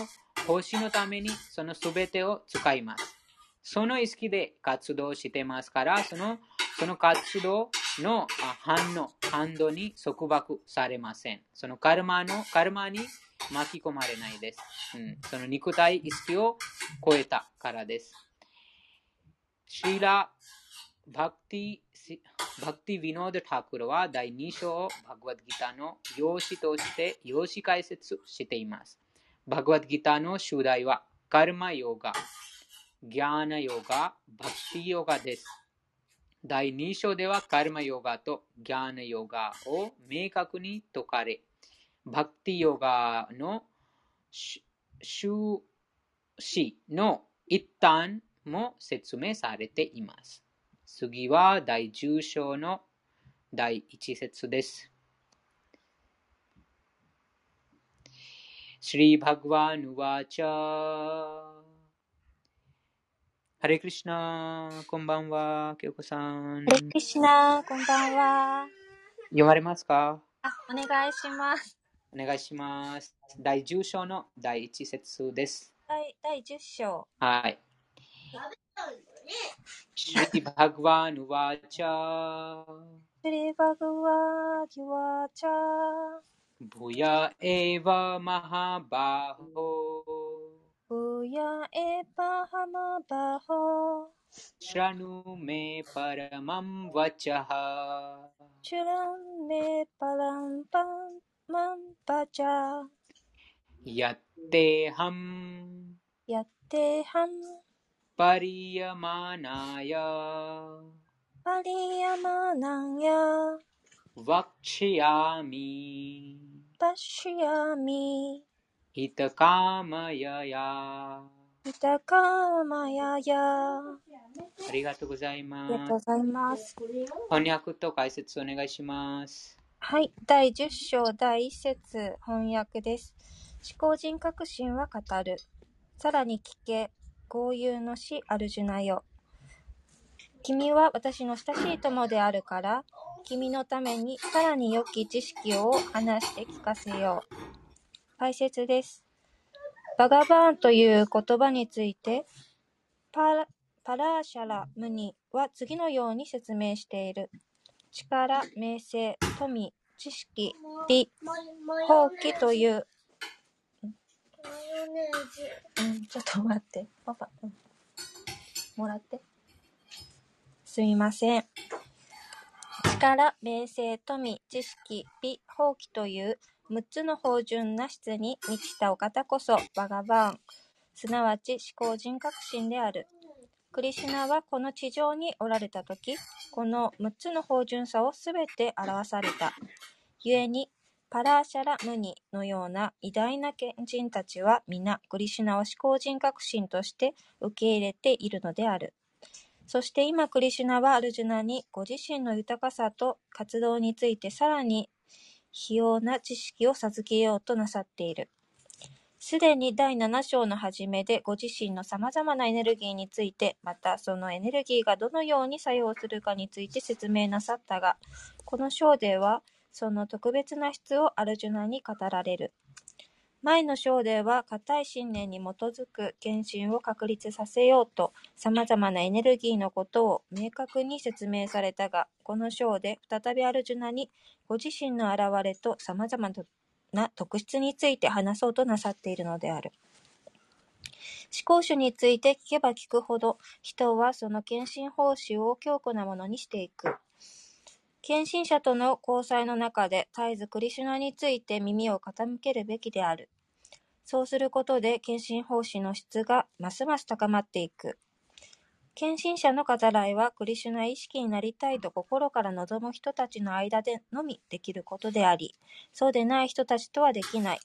奉仕のためにその全てを使います。その意識で活動してますから、そのその活動の反応、反動に束縛されません。そのカルマの、カルマに巻き込まれないです。うん、その肉体意識を超えたからです。シーラ・バクティ・バクティ・ヴィノード・タクルは第2章をバグワッドギターの用紙として用紙解説しています。バグワッドギターの主題はカルマヨガ、ギャーナヨガ、バクティヨガです。第2章ではカルマヨガとギャーナヨガを明確に説かれ、バクティヨガの終始の一端も説明されています。次は第10章の第1節です。シリバグワヌワチャハレクリシナ、こんばんは、京子さん。ハレクリシナ、こんばんは。読まれますか？あ、お願いします。お願いします。第10章の第1節です。第第10章。はい。श्री भगवानुवाच श्रीभगवानुवाच भूय एव महाबाहो। भूय एव महाबाहो। शृणु मे परमं वचः। शृणु मे परमं वचः। यत्तेऽहं パリヤマナヤパリヤマナヤワクシヤミパシヤミヒタカマヤヤヒタカマヤヤありがとうございます。ありがとうございます。翻訳と解説お願いします。はい、第10章第1節翻訳です。思考人革新は語る。さらに聞け、豪遊の死アルジュナよ。君は私の親しい友であるから、君のためにさらに良き知識を話して聞かせよう。解説です。バガバーンという言葉について、パラパラーシャラ・ムニは次のように説明している。力、名声、富、知識、美、放棄といううん、ちょっと待って。パパ、うん、もらって。すみません。力、名声、富、知識、美、放棄という6つの芳醇な質に満ちたお方こそバガバーン、すなわち思考人革新である。クリシュナはこの地上におられたとき、この6つの芳醇さをすべて表された。故に、パラーシャラ・ムニのような偉大な賢人たちは皆クリシュナを思考人革新として受け入れているのである。そして今クリシュナはアルジュナにご自身の豊かさと活動についてさらに費用な知識を授けようとなさっている。すでに第7章の初めでご自身の様々なエネルギーについて、またそのエネルギーがどのように作用するかについて説明なさったが、この章ではその特別な質をアルジュナに語られる。前の章では、固い信念に基づく献身を確立させようと、様々なエネルギーのことを明確に説明されたが、この章で再びアルジュナに、ご自身の現れと様々な特質について話そうとなさっているのである。思考主について聞けば聞くほど、人はその献身奉仕を強固なものにしていく。献身者との交際の中で絶えずクリシュナについて耳を傾けるべきである。そうすることで献身奉仕の質がますます高まっていく。献身者の語らいはクリシュナ意識になりたいと心から望む人たちの間でのみできることであり、そうでない人たちとはできない。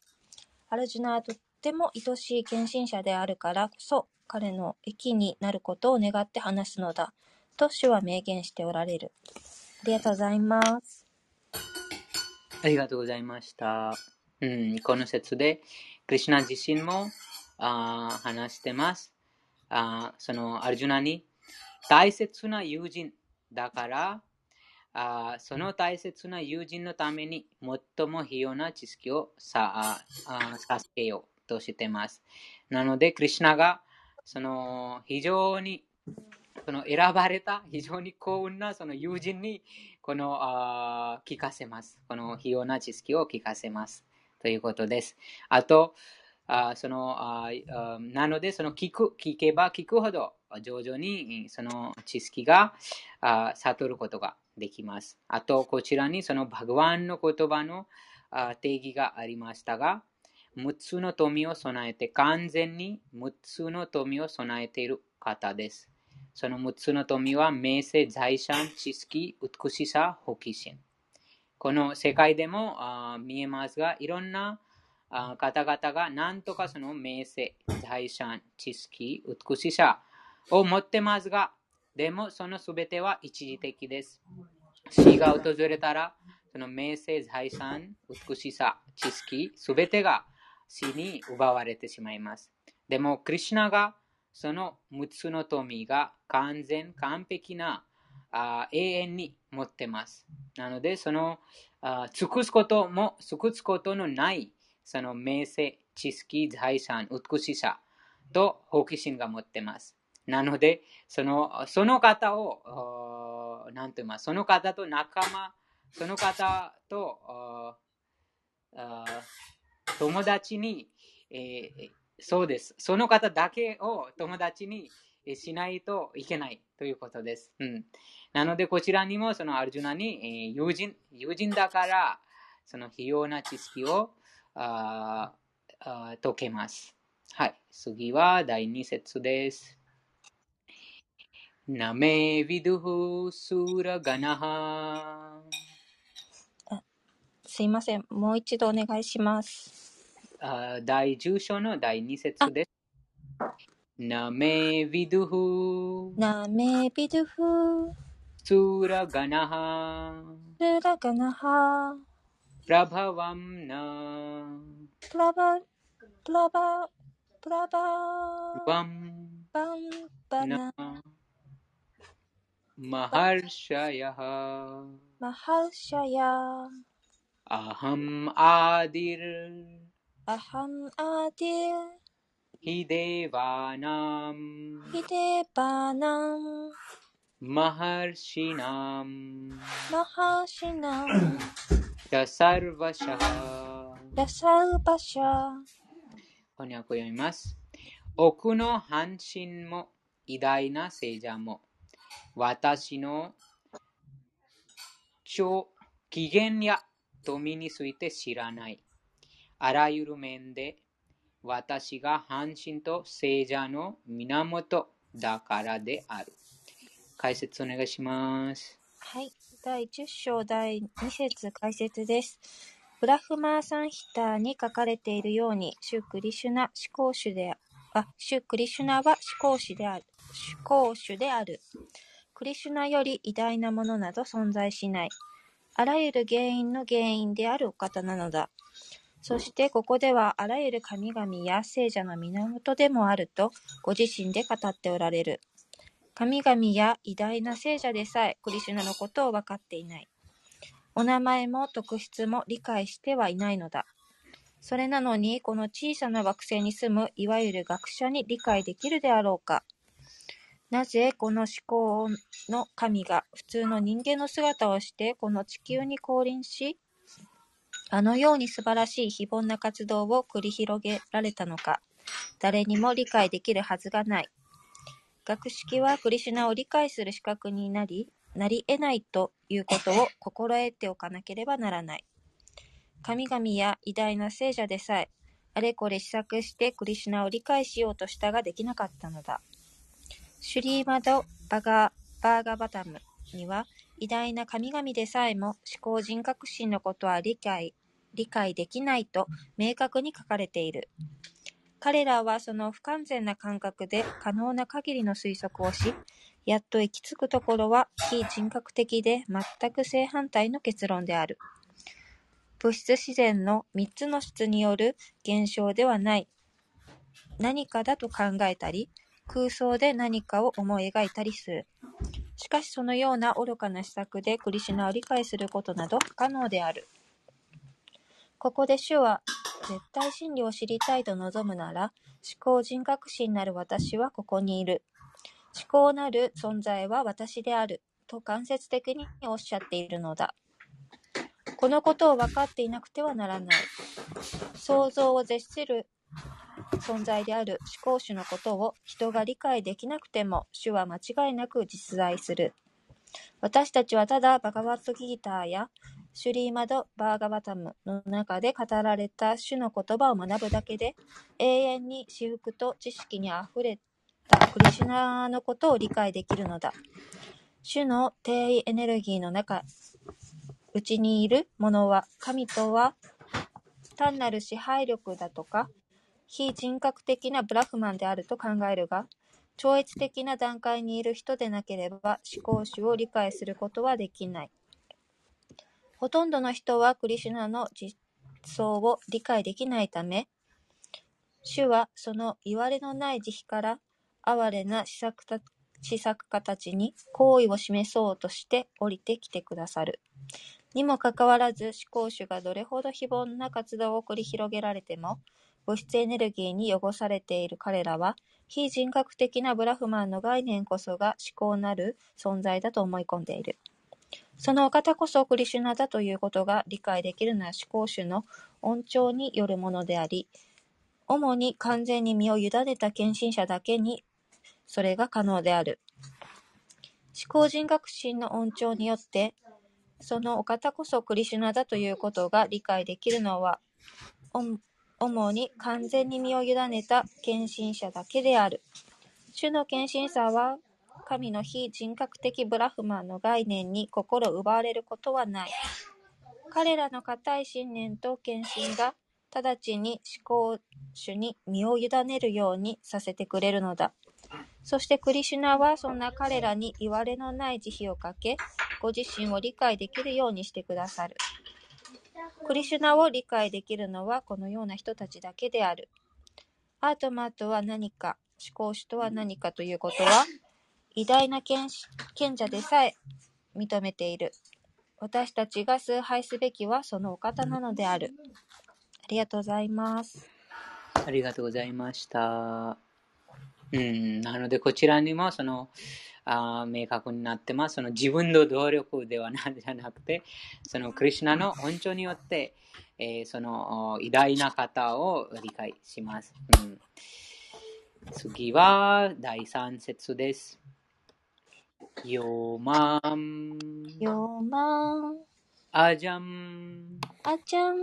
アルジュナはとっても愛しい献身者であるからこそ、彼の益になることを願って話すのだ。と主は明言しておられる。ありがとうございます。ありがとうございました。うん、この説で、クリュナ自身もあ話してます。あそのアルジュナに大切な友人だからあその大切な友人のために最も必要な知識をさああ授けようとしてます。なので、クリュナがその非常にその選ばれた非常に幸運なその友人にこのあ聞かせます。この費用な知識を聞かせます。ということです。あと、あそのああなので、その聞く、聞けば聞くほど徐々にその知識があ悟ることができます。あと、こちらにそのバグワンの言葉のあ定義がありましたが、6つの富を備えて完全に6つの富を備えている方です。その6つの富は名声、財産、知識、美しさ、好奇心。この世界でもあ見えますが、いろんなあ方々が何とかその名声、財産、知識、美しさを持ってますが、でもそのすべては一時的です。死が訪れたら、その名声、財産、美しさ、知識、すべてが死に奪われてしまいます。でも、クリシュナがその6つの富が完全、完璧なあ永遠に持ってます。なので、その尽くすことも、尽くすことのない、その名声、知識、財産、美しさと好奇心が持ってます。なので、そのその方を、なんて言いますその方と仲間、その方と友達に、えーそうです。その方だけを友達にしないといけないということです。うん、なので、こちらにもそのアルジュナに、友人友人だから、その費用な知識をああ解けます。はい。次は第2節です。なめビドゥフスーラガナハすいません。もう一度お願いします。あー第10章の第2節です。なめビドゥフなめびどふ、スーラガナハルラガナハ、プラバワムナ。プラバ、プラバ、プラバ、ワムバンバナ、ナマハルシャヤ。ハマハルシャヤ、アハムアディルアハンアディル、ヒデバナムヒデバナン、マハルシナムマハシナン、ヤサルバシャ。ハラサウバシャ、翻訳を読みます。奥の半身も偉大な聖者も。私の超機嫌や。富について知らない。あらゆる面で私が半身と聖者の源だからである。解説お願いします。はい。第10章第2節解説です。ブラフマーサンヒターに書かれているように、シュクリシュナ思考主であ、シュクリシュナは思考主である。思考主である。クリシュナより偉大なものなど存在しない。あらゆる原因の原因であるお方なのだ。そしてここではあらゆる神々や聖者の源でもあるとご自身で語っておられる。神々や偉大な聖者でさえクリシュナのことを分かっていない。お名前も特質も理解してはいないのだ。それなのに、この小さな惑星に住むいわゆる学者に理解できるであろうか。なぜこの思考の神が普通の人間の姿をしてこの地球に降臨し、あのように素晴らしい非凡な活動を繰り広げられたのか、誰にも理解できるはずがない。学識はクリシュナを理解する資格になり、なり得ないということを心得ておかなければならない。神々や偉大な聖者でさえ、あれこれ試作してクリシュナを理解しようとしたができなかったのだ。シュリーマド・バガバーガバタムには、偉大な神々でさえも思考人格心のことは理解、理解できないと明確に書かれている。彼らはその不完全な感覚で可能な限りの推測をし、やっと行き着くところは非人格的で全く正反対の結論である。物質自然の3つの質による現象ではない何かだと考えたり、空想で何かを思い描いたりする。しかしそのような愚かな施策でクリシュナを理解することなど不可能である。ここで主は絶対真理を知りたいと望むなら、思考人格心なる私はここにいる。思考なる存在は私であると間接的におっしゃっているのだ。このことを分かっていなくてはならない。想像を絶する存在である思考主のことを人が理解できなくても主は間違いなく実在する。私たちはただバガバットギーターやシュリーマド・バーガバタムの中で語られた主の言葉を学ぶだけで永遠に私服と知識にあふれたクリシュナのことを理解できるのだ。主の低位エネルギーの中、うちにいるものは神とは単なる支配力だとか非人格的なブラフマンであると考えるが、超越的な段階にいる人でなければ思考主を理解することはできない。ほとんどの人はクリシュナの実相を理解できないため、主はその言われのない慈悲から哀れな施策た施策家たちに好意を示そうとして降りてきてくださる。にもかかわらず思考主がどれほど非凡な活動を繰り広げられても、物質エネルギーに汚されている彼らは、非人格的なブラフマンの概念こそが思考なる存在だと思い込んでいる。そのお方こそクリシュナだということが理解できるのは思考主の恩寵によるものであり、主に完全に身を委ねた献身者だけにそれが可能である。思考人格心の恩寵によって、そのお方こそクリシュナだということが理解できるのは、主に完全に身を委ねた献身者だけである。主の献身者は神の非人格的ブラフマンの概念に心奪われることはない。彼らの固い信念と献身が直ちに思考主に身を委ねるようにさせてくれるのだ。そしてクリシュナはそんな彼らに言われのない慈悲をかけ、ご自身を理解できるようにしてくださる。クリシュナを理解できるのはこのような人たちだけである。アートマーとは何か、思考主とは何かということは、偉大な賢者でさえ認めている。私たちが崇拝すべきはそのお方なのである。ありがとうございます。ありがとうございました。うん、なので、こちらにもそのあ明確になってます。その自分の努力ではなじゃなくて、そのクリュナの恩寵によって、えー、その偉大な方を理解します。うん、次は第3節です。यो माम यो माम अजम अजम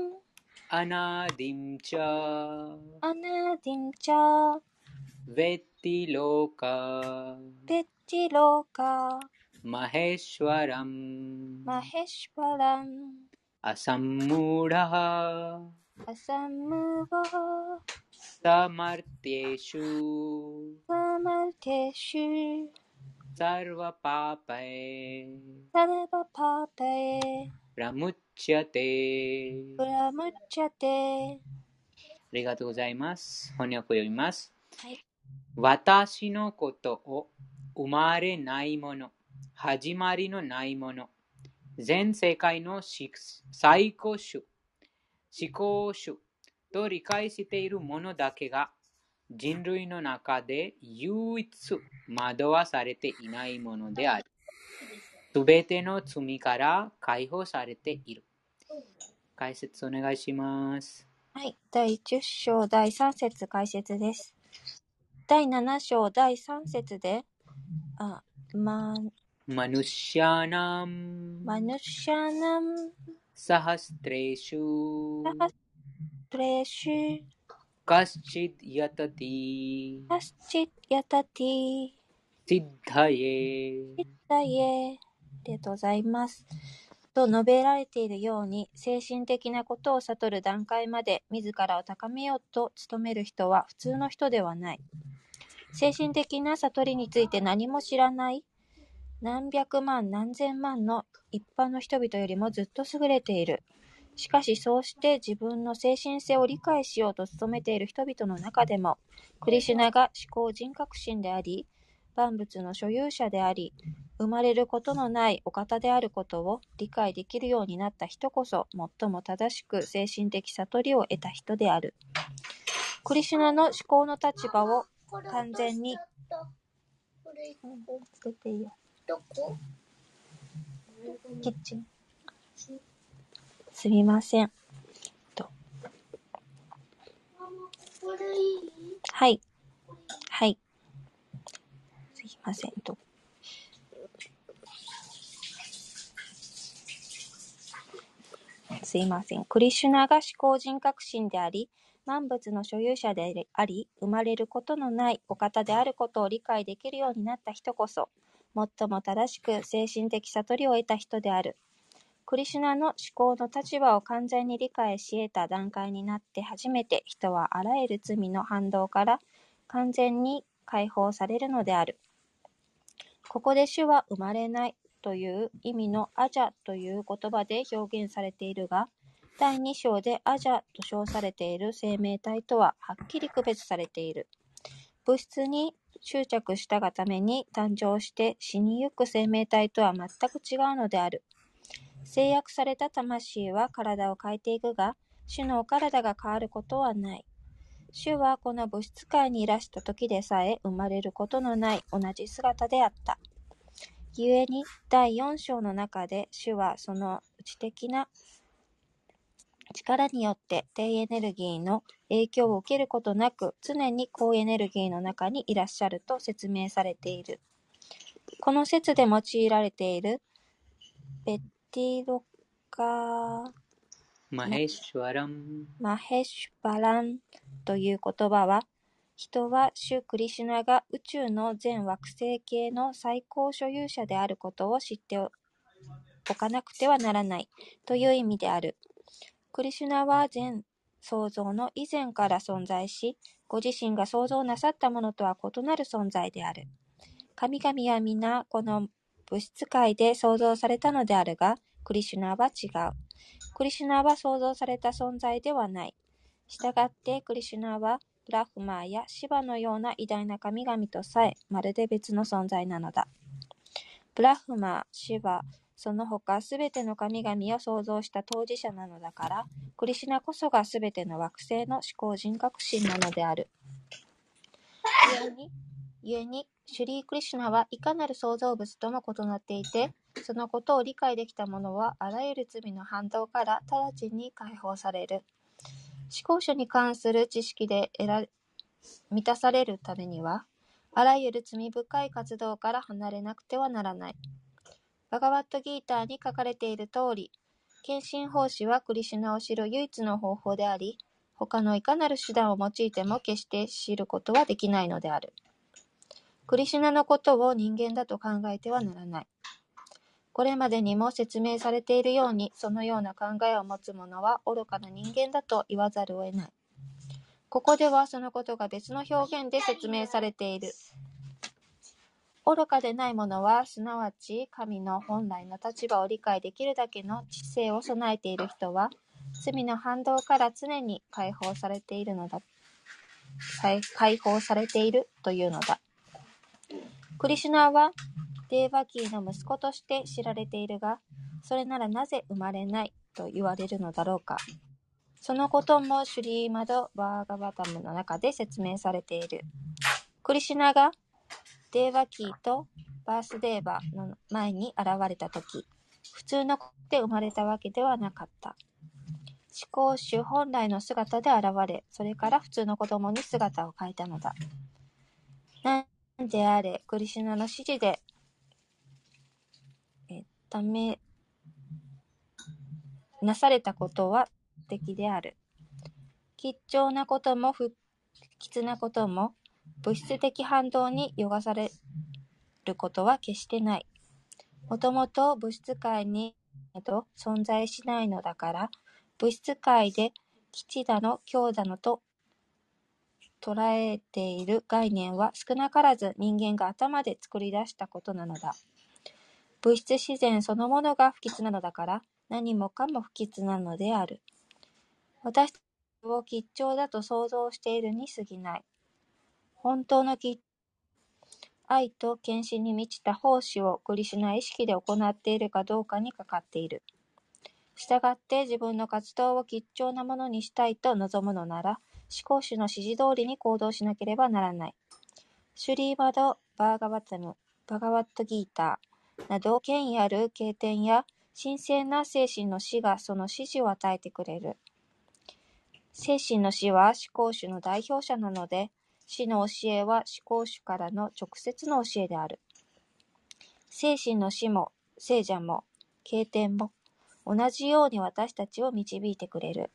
अनादिम च अनादिम च वेत्ति लोक वेत्ति लोक महेश्वरम महेश्वरम असम्मूढः असम्मूढः समर्थेषु समर्थेषु Sarvapāpae Sarvapāpae ムチャテありがとうございます。翻訳を読みます。はい、私のことを生まれないもの、始まりのないもの、全世界の最高種、思考種。と理解しているものだけが人類の中で唯一惑わされていないものである。すべての罪から解放されている。解説お願いします。はい。第10章第3節解説です。第7章第3節で、あ、ま、マヌシャナム、マヌシャナム、サハストレシュ、サハストレシュ、カスチッヤタティ、カスチッヤタティ、シッダイエ、シッダイエ、ありがとうございます。と述べられているように、精神的なことを悟る段階まで自らを高めようと努める人は普通の人ではない。精神的な悟りについて何も知らない何百万何千万の一般の人々よりもずっと優れている。しかしそうして自分の精神性を理解しようと努めている人々の中でも、クリシュナが思考人格心であり、万物の所有者であり、生まれることのないお方であることを理解できるようになった人こそ、最も正しく精神的悟りを得た人である。クリシュナの思考の立場を完全にこれ一うん個。捨てていいよ。どこ？キッチン。すみません。はい。はい。すいません。と。すいません。クリシュナが思考人格心であり、万物の所有者であり、生まれることのないお方であることを理解できるようになった人こそ、最も正しく精神的悟りを得た人である。クリシュナの思考の立場を完全に理解し得た段階になって初めて人はあらゆる罪の反動から完全に解放されるのである。ここで主は生まれないという意味のアジャという言葉で表現されているが、第2章でアジャと称されている生命体とははっきり区別されている。物質に執着したがために誕生して死にゆく生命体とは全く違うのである。制約された魂は体を変えていくが、主のお体が変わることはない。主はこの物質界にいらした時でさえ生まれることのない同じ姿であった。故に第4章の中で主はその知的な力によって低エネルギーの影響を受けることなく常に高エネルギーの中にいらっしゃると説明されている。この説で用いられているベッティロカーマヘッシュアラム。マヘシュバランという言葉は、人は主クリシュナが宇宙の全惑星系の最高所有者であることを知っておかなくてはならないという意味である。クリシュナは全創造の以前から存在し、ご自身が創造なさったものとは異なる存在である。神々は皆この物質界で創造されたのであるが、クリシュナは違う。クリシュナは創造された存在ではない。したがって、クリシュナはブラフマーやシバのような偉大な神々とさえまるで別の存在なのだ。ブラフマー、シバ、その他すべての神々を創造した当事者なのだから、クリシュナこそがすべての惑星の思考人格心なのである。故に、故に、シュリー・クリシュナはいかなる創造物とも異なっていて、そのことを理解できた者は、あらゆる罪の反動から直ちに解放される。思考書に関する知識で得ら満たされるためには、あらゆる罪深い活動から離れなくてはならない。バガバットギーターに書かれている通り、献身奉仕はクリシュナを知る唯一の方法であり、他のいかなる手段を用いても決して知ることはできないのである。クリシュナのことを人間だと考えてはならない。これまでにも説明されているように、そのような考えを持つ者は愚かな人間だと言わざるを得ない。ここではそのことが別の表現で説明されている。愚かでない者は、すなわち神の本来の立場を理解できるだけの知性を備えている人は、罪の反動から常に解放されているのだ。解放されているというのだ。クリシュナはデーバキーの息子として知られているが、それならなぜ生まれないと言われるのだろうか。そのこともシュリーマド・バーガバタムの中で説明されている。クリシナがデーバキーとバースデーバの前に現れたとき、普通の子で生まれたわけではなかった。思考主本来の姿で現れ、それから普通の子供に姿を変えたのだ。なんであれ、クリシナの指示で、ため、なされたことは的である。吉祥なことも不吉なことも、物質的反動に汚されることは決してない。もともと物質界にと存在しないのだから、物質界で吉だの強だのと捉えている概念は少なからず人間が頭で作り出したことなのだ。物質自然そのものが不吉なのだから、何もかも不吉なのである。私たちを吉祥だと想像しているに過ぎない。本当の吉愛と献身に満ちた奉仕をクリシュナ意識で行っているかどうかにかかっている。したがって自分の活動を吉祥なものにしたいと望むのなら、思考主の指示通りに行動しなければならない。シュリーマド・バーガバタム、バガバットギーターなど権威ある経典や神聖な精神の死がその指示を与えてくれる。精神の死は思考主の代表者なので、死の教えは思考主からの直接の教えである。精神の死も、聖者も、経典も、同じように私たちを導いてくれる。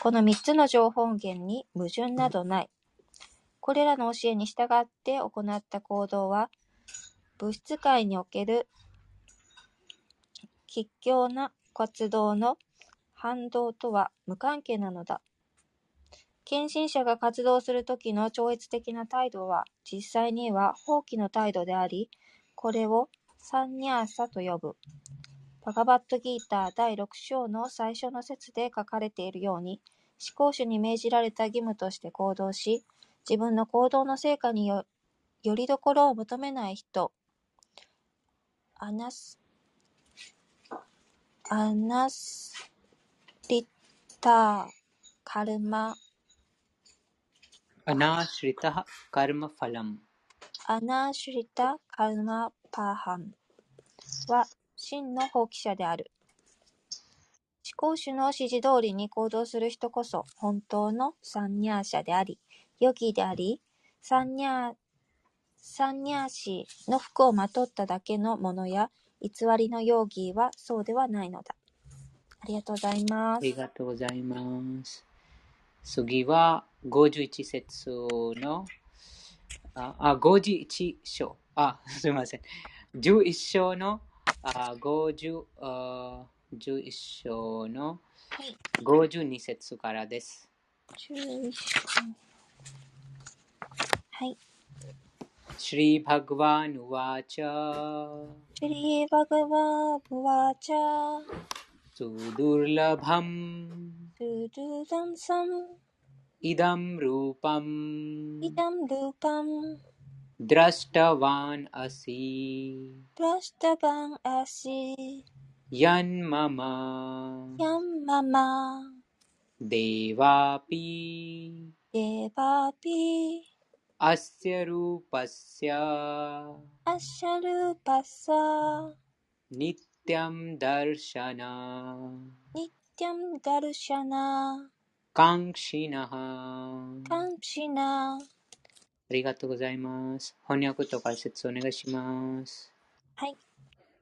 この三つの情報源に矛盾などない。これらの教えに従って行った行動は、物質界における吉祥な活動の反動とは無関係なのだ。献身者が活動するときの超越的な態度は、実際には放棄の態度であり、これをサンニャーサと呼ぶ。バガバットギーター第6章の最初の説で書かれているように、思考主に命じられた義務として行動し、自分の行動の成果によよりどころを求めない人、アナス、アナスリッター、カルマ、アナーシリタカルマファラム。アナーシュリタ・カルマパーハンは真の放棄者である。思考主の指示通りに行動する人こそ本当のサンニャー者であり、ヨギであり、サンニャー、サンニャーシの服をまとっただけのものや偽りのヨーギーはそうではないのだ。ありがとうございまありす。がとうございます。次は51節の、あ、あ51章。あ、すみません。11章の、あ50あ11章のはい。52節からです。11はい。श्रीभगवानुवाच। श्रीभगवानुवाच। सुदुर्लभम्। सुदुदंसम् इदं रूपम्। इदं रूपम्। द्रष्टवान् असि। द्रष्टवान् असि। यन्मम यं मम। देवापि। ーブワーチャルーパムイダムルーアシプラシタバンアシ、ヤンママヤンママ、デワピデバビ、アスヤルーパスヤアシャニティアムダルシャナニティムダルシャナ、カンシナハカンシナ。ありがとうございます。翻訳と解説お願いします。はい。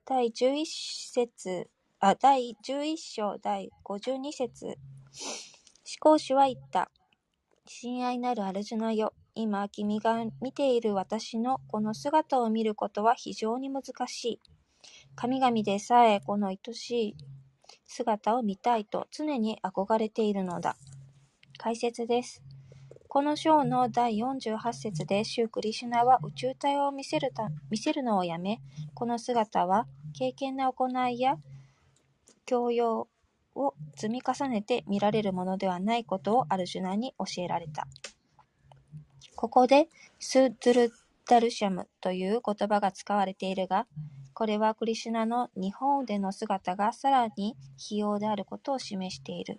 第11節、あ、第11章第52節。思考主は言った。親愛なるアルジュナよ。今、君が見ている私のこの姿を見ることは非常に難しい。神々でさえこの愛しい姿を見たいと常に憧れているのだ。解説です。この章の第48節で、シュークリシュナは宇宙体を見せるた見せるのをやめ、この姿は、敬虔な行いや教養を積み重ねて見られるものではないことをアルジュナに教えられた。ここで、スドゥルダルシャムという言葉が使われているが、これはクリシュナの日本での姿がさらに非要であることを示している。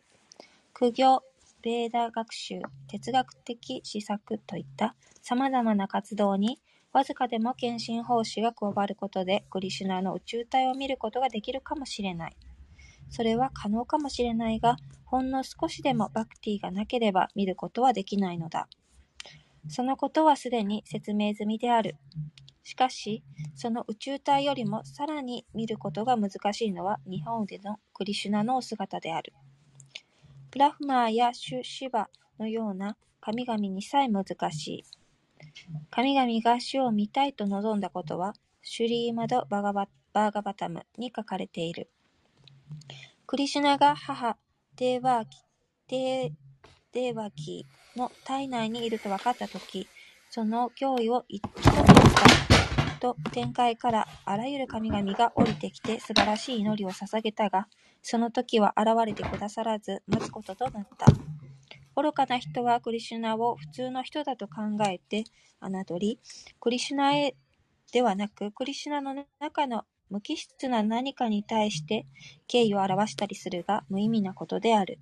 苦行、ベーダ学習、哲学的施策といった様々な活動にわずかでも献身奉仕が加わることで、クリシュナの宇宙体を見ることができるかもしれない。それは可能かもしれないが、ほんの少しでもバクティがなければ見ることはできないのだ。そのことはすでに説明済みである。しかし、その宇宙体よりもさらに見ることが難しいのは日本でのクリシュナのお姿である。ブラフマーやシュシバのような神々にさえ難しい。神々が主を見たいと望んだことは、シュリーマド・バガババーガバタムに書かれている。クリシュナが母、デーワーキ、デーデーワキの体内にいると分かったとき、その脅威を一度取ったと天界からあらゆる神々が降りてきて素晴らしい祈りを捧げたが、その時は現れてくださらず待つこととなった。愚かな人はクリシュナを普通の人だと考えて侮り、クリシュナへではなく、クリシュナの中の無機質な何かに対して敬意を表したりするが無意味なことである。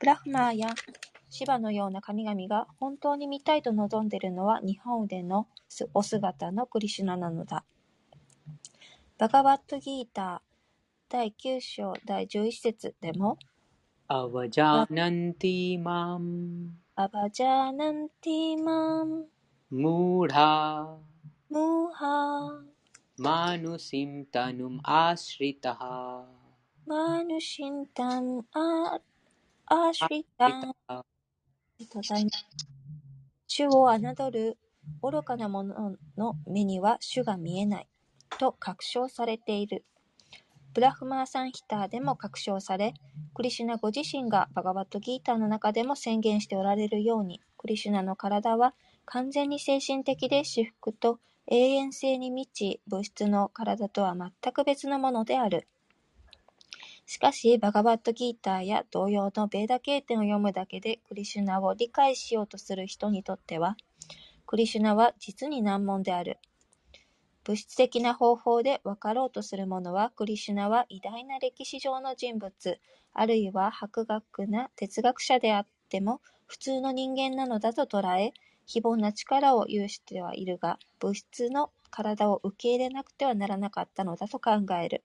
ブラフマーや シバのような神々が本当に見たいと望んでいるのは日本でのお姿のクリシュナなのだ。バガバットギーター第9章第11節でも、 अवजानन्ति माम् アバジャーナンティマン मूढा ムーハ मानुषीं तनुम् आश्रितः ーマヌシンタンア アーシュリタン。ありがとうございま。主を侮る愚かな者の目には主が見えないと確証されている。ブラフマーサンヒターでも確証され、クリシュナご自身がバガバットギーターの中でも宣言しておられるように、クリシュナの体は完全に精神的で至福と永遠性に満ち、物質の体とは全く別のものである。しかし、バガバットギーターや同様のベーダ経典を読むだけでクリシュナを理解しようとする人にとっては、クリシュナは実に難問である。物質的な方法で分かろうとする者は、クリシュナは偉大な歴史上の人物、あるいは博学な哲学者であっても、普通の人間なのだと捉え、非凡な力を有してはいるが、物質の体を受け入れなくてはならなかったのだと考える。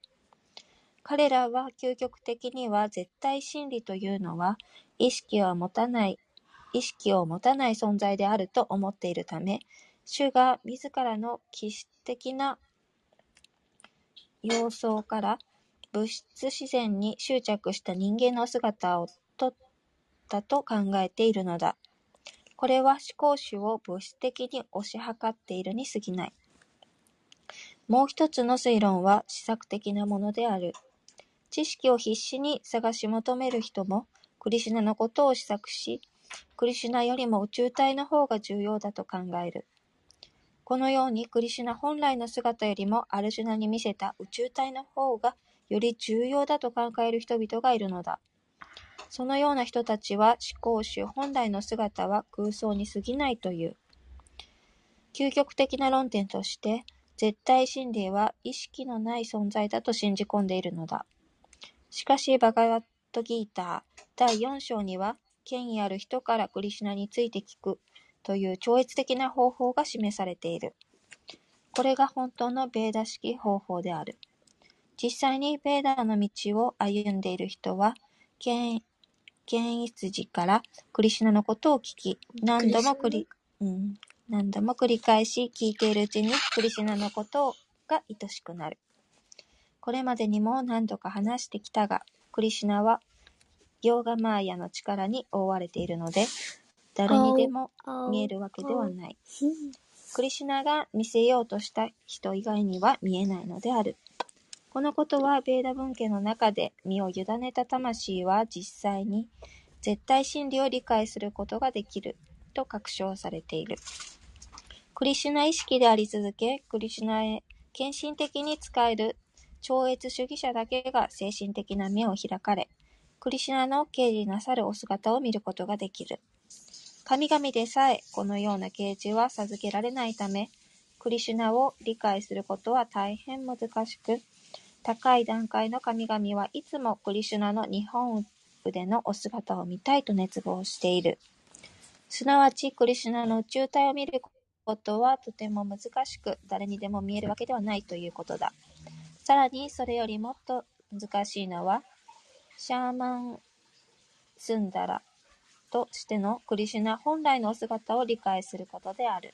彼らは究極的には絶対真理というのは意識を持たない、意識を持たない存在であると思っているため、主が自らの気質的な様相から物質自然に執着した人間の姿をとったと考えているのだ。これは思考主を物質的に推し量っているに過ぎない。もう一つの推論は試作的なものである。知識を必死に探し求める人も、クリシュナのことを試作し、クリシュナよりも宇宙体の方が重要だと考える。このようにクリシュナ本来の姿よりもアルジュナに見せた宇宙体の方がより重要だと考える人々がいるのだ。そのような人たちは思考主本来の姿は空想に過ぎないという。究極的な論点として、絶対真理は意識のない存在だと信じ込んでいるのだ。しかし、バガバットギーター第4章には、権威ある人からクリシュナについて聞くという超越的な方法が示されている。これが本当のベーダ式方法である。実際にベーダの道を歩んでいる人は、権権威筋からクリシュナのことを聞き、何度も繰り、うん、何度も繰り返し聞いているうちにクリシュナのことが愛しくなる。これまでにも何度か話してきたが、クリシュナはヨーガマーヤの力に覆われているので、誰にでも見えるわけではない。クリシュナが見せようとした人以外には見えないのである。このことは、ベーダ文献の中で身を委ねた魂は実際に絶対真理を理解することができると確証されている。クリシュナ意識であり続け、クリシュナへ献身的に使える超越主義者だけが精神的な目を開かれ、クリシュナの啓示なさるお姿を見ることができる。神々でさえこのような啓示は授けられないため、クリシュナを理解することは大変難しく、高い段階の神々はいつもクリシュナの日本腕のお姿を見たいと熱望している。すなわち、クリシュナの宇宙体を見ることはとても難しく、誰にでも見えるわけではないということだ。さらに、それよりもっと難しいのは、シャーマン・スンダラとしてのクリシュナ本来のお姿を理解することである。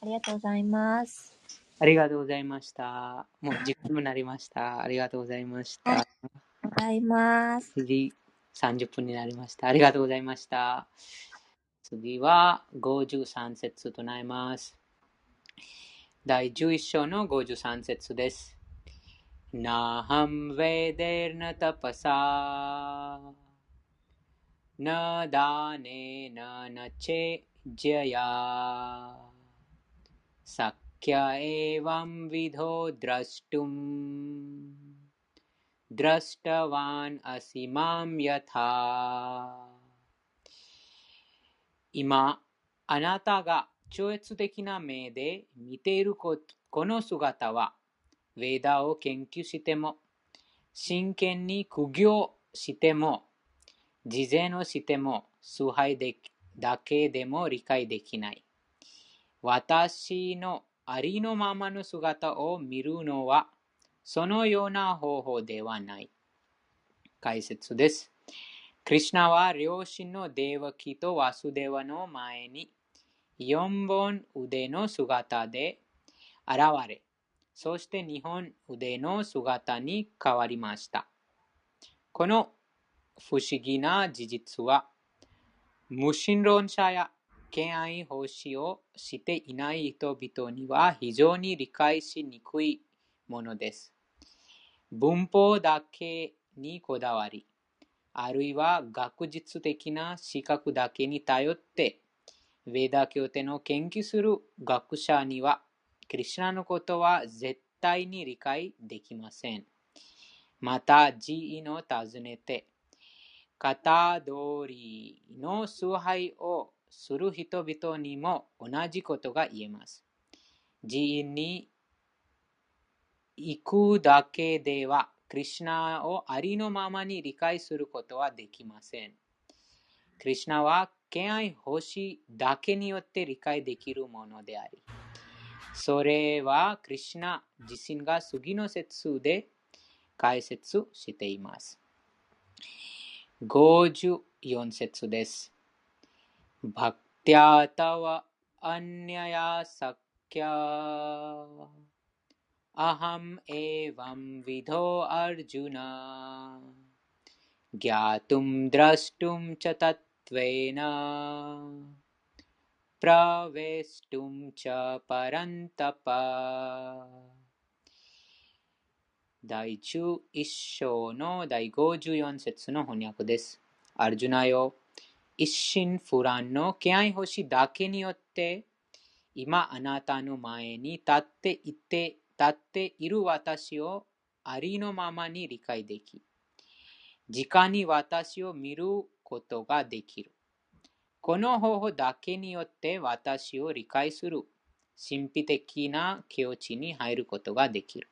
ありがとうございます。ありがとうございました。もう時間になりました。ありがとうございました。ありがとうございます。次、30分になりました。ありがとうございました。次は53節となります。第11章の53節です。नाहं वेदैर्न तपसा न दानेन न चेज्यया शक्य एवं विधो द्रष्टुम् द्रष्टवान् असि मां यथा 今、あなたが超越的な目で見ているここの姿は、 ウェーダを研究しても、真剣に苦行しても、事前をしても、崇拝でだけでも理解できない。私のありのままの姿を見るのは、そのような方法ではない。解説です。クリシナは両親のデーワキとワスデワの前に4本腕の姿で現れ、そして2本腕の姿に変わりました。この不思議な事実は、無神論者や敬愛奉仕をしていない人々には非常に理解しにくいものです。文法だけにこだわり、あるいは学術的な資格だけに頼って、ヴェダ教典を研究する学者には、クリシナのことは絶対に理解できません。また、寺院を訪ねて、型通りの崇拝をする人々にも同じことが言えます。寺院に行くだけでは、クリシナをありのままに理解することはできません。クリシナは敬愛欲しいだけによって理解できるものであり、それは、クリュナ自身が次の説で解説しています。54節です。バクティアタワアニャヤサキャアハムエヴァムヴィドアルジュナギャトムドラストムチャタトゥエナ प्रवेष्टुं च परन्तप 第11章の第54節の翻訳です。アルジュナよ、一心不乱の気合星だけによって、今あなたの前に立っていて、立っている私をありのままに理解でき、直に私を見ることができる。 この方法だけによって私を理解する神秘的な境地に入ることができる。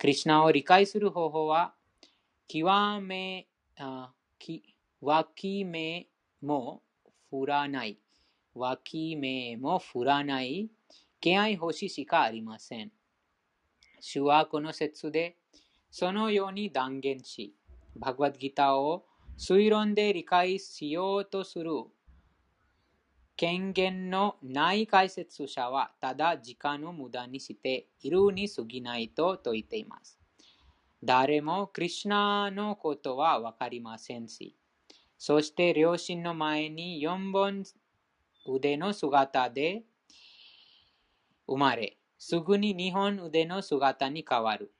クリュナを理解する方法は、極め、あき脇目も振らない。脇目も振らない。敬愛星しかありません。主はこの説で、そのように断言し、バグワッドギターを推論で理解しようとする権限のない解説者は、ただ時間を無駄にしているに過ぎないと説いています。誰もクリュナのことはわかりませんし、そして両親の前に4本腕の姿で生まれ、すぐに2本腕の姿に変わる。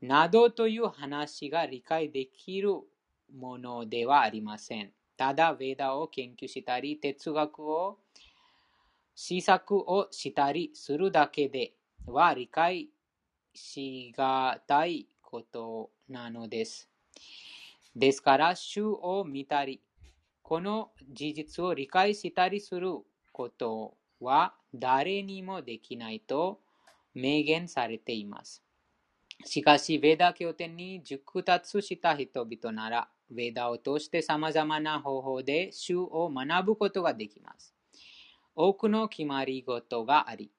などという話が理解できるものではありません。ただ、ヴェダを研究したり、哲学を試作をしたりするだけでは理解しがたいことなのです。ですから、主を見たり、この事実を理解したりすることは誰にもできないと明言されています。しかし、ヴェダ経典に熟達した人々なら、ヴェダを通して様々な方法で主を学ぶことができます。多くの決まり事があり、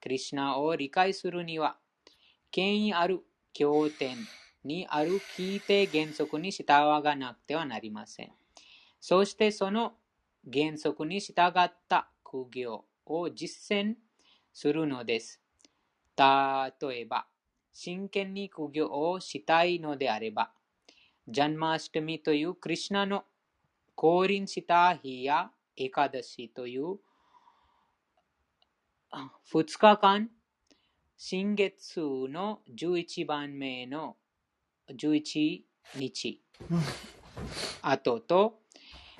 クリシナを理解するには、権威ある経典にある聞いて原則に従わなくてはなりません。そしてその原則に従った苦行を実践するのです。例えば、真剣に苦行をしたいのであれば、ジャンマーシトミというクリュナの降臨した日やエカダシという2日間、新月の11番目の11日、後と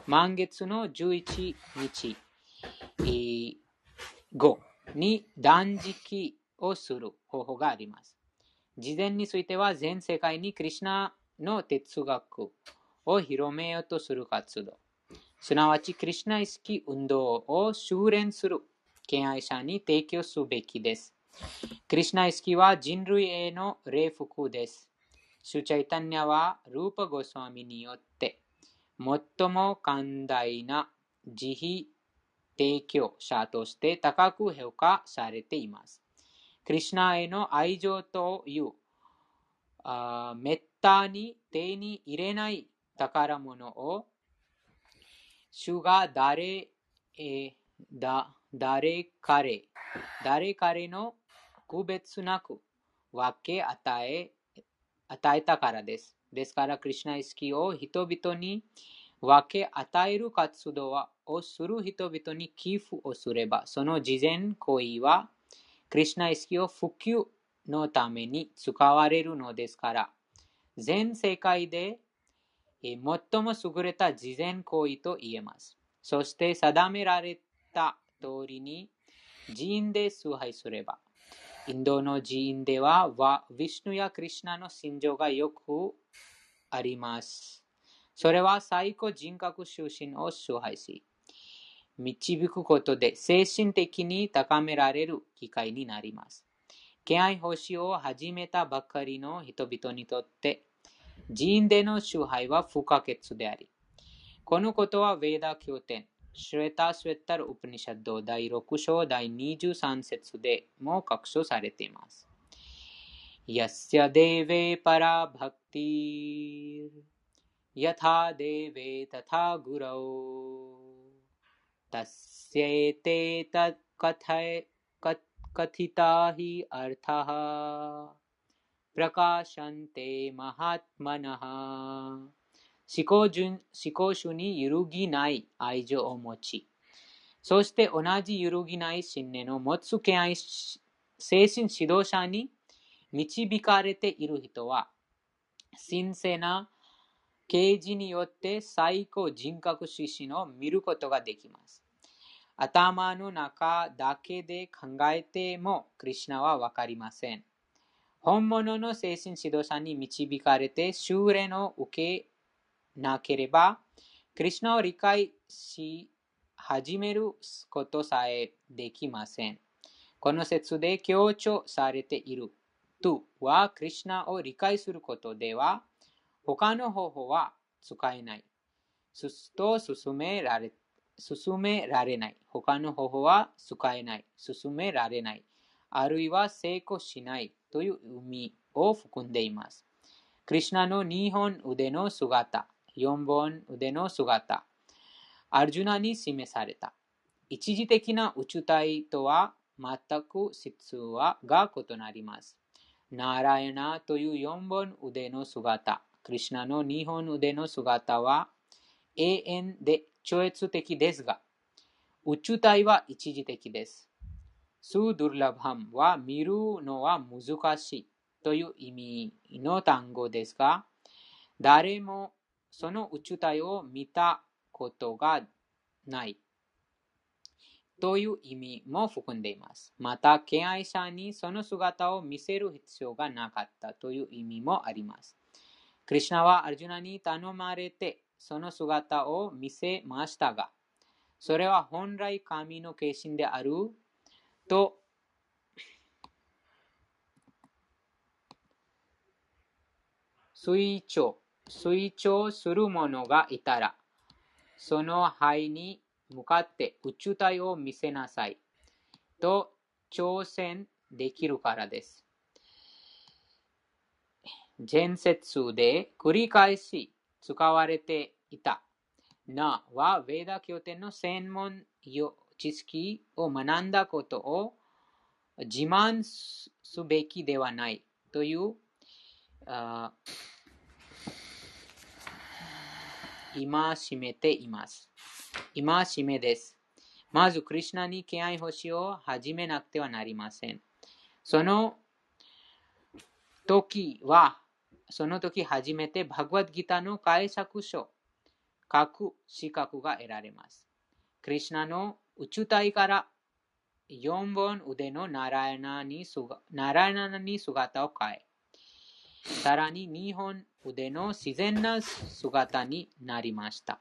満月の11日後に断食をする方法があります。事前については全世界にクリュナの哲学を広めようとする活動。すなわち、クリュナ意識運動を修練する敬愛者に提供すべきです。クリュナ意識は人類への礼服です。シュチャイタニアはルーパゴスワミによって最も寛大な慈悲提供者として高く評価されています。クリシュナへの愛情というあめったに手に入れない宝物を主が誰,、えー、だ誰彼誰彼の区別なく分け与え与えたからです。ですから、クリュナ意識を人々に分け与える活動をする人々に寄付をすれば、その事前行為は、クリュナ意識を普及のために使われるのですから、全世界で最も優れた事前行為と言えます。そして定められた通りに寺院で崇拝すれば、インドの寺院では、ヴィシュヌやクリシナの信条がよくあります。それは最高人格出身を崇拝し、導くことで精神的に高められる機会になります。敬愛保守を始めたばかりの人々にとって、寺院での崇拝は不可欠であり、このことはヴェーダ経典、シュレタ・スウェッタル・ウプニシャッド第6章第23節でも確証されています。やすやでべパラバクティー、やたでべタたぐらを、たせてタ・カタエ、に揺るぎない愛情を持ち、そして同じ揺るぎない信念を持つ敬愛精神指導者に導かれている人は、神聖な啓示によって最高人格指針を見ることができます。頭の中だけで考えても、クリシナはわかりません。本物の精神指導者に導かれて修練を受けなければ、クリシナを理解し始めることさえできません。この説で強調されているとは、クリシナを理解することでは、他の方法は使えない。すと進められ進められない。他の方法は使えない。進められない。あるいは成功しないという意味を含んでいます。クリシナの2本腕の姿、4本腕の姿、アルジュナに示された。一時的な宇宙体とは全く質はが異なります。ナーラヤナという4本腕の姿、クリシナの2本腕の姿は永遠で超越的ですが、宇宙体は一時的です。スードゥルラバムは見るのは難しいという意味の単語ですが、誰もその宇宙体を見たことがないという意味も含んでいます。また、敬愛者にその姿を見せる必要がなかったという意味もあります。クリシナはアルジュナに頼まれてその姿を見せましたが、それは本来神の化身であると推聴、推聴する者がいたら、その肺に向かって宇宙体を見せなさいと挑戦できるからです。前節で繰り返し使われていたなは、ヴェーダ経典の専門知識を学んだことを自慢すべきではないという今しめています。今しめです。まず、クリシナに敬愛星を始めなくてはなりません。その時は、その時初めてバグワッドギターの解釈書、書く資格が得られます。クリシナの宇宙体から4本腕のナラヤナにナラヤナに姿を変え、さらに2本腕の自然な姿になりました。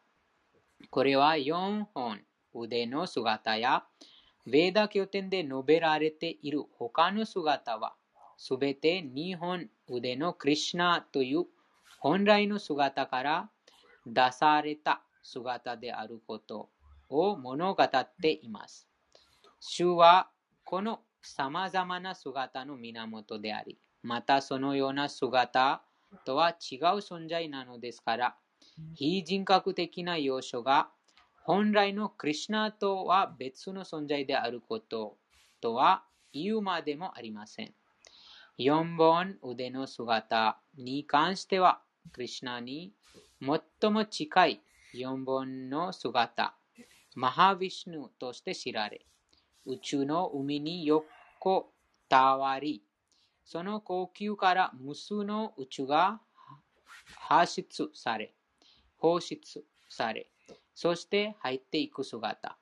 これは4本腕の姿や、ヴェーダ経典で述べられている他の姿は、すべて2本腕のクリシナという本来の姿から出された姿であることを物語っています。主はこの様々な姿の源であり、またそのような姿とは違う存在なのですから、非人格的な要素が本来のクリシュナとは別の存在であることとは言うまでもありません。4本腕の姿に関しては、クリシュナに最も近い4本の姿、マハビシュヌとして知られ、宇宙の海に横たわり、その呼吸から無数の宇宙が発出され、放出され、そして入っていく姿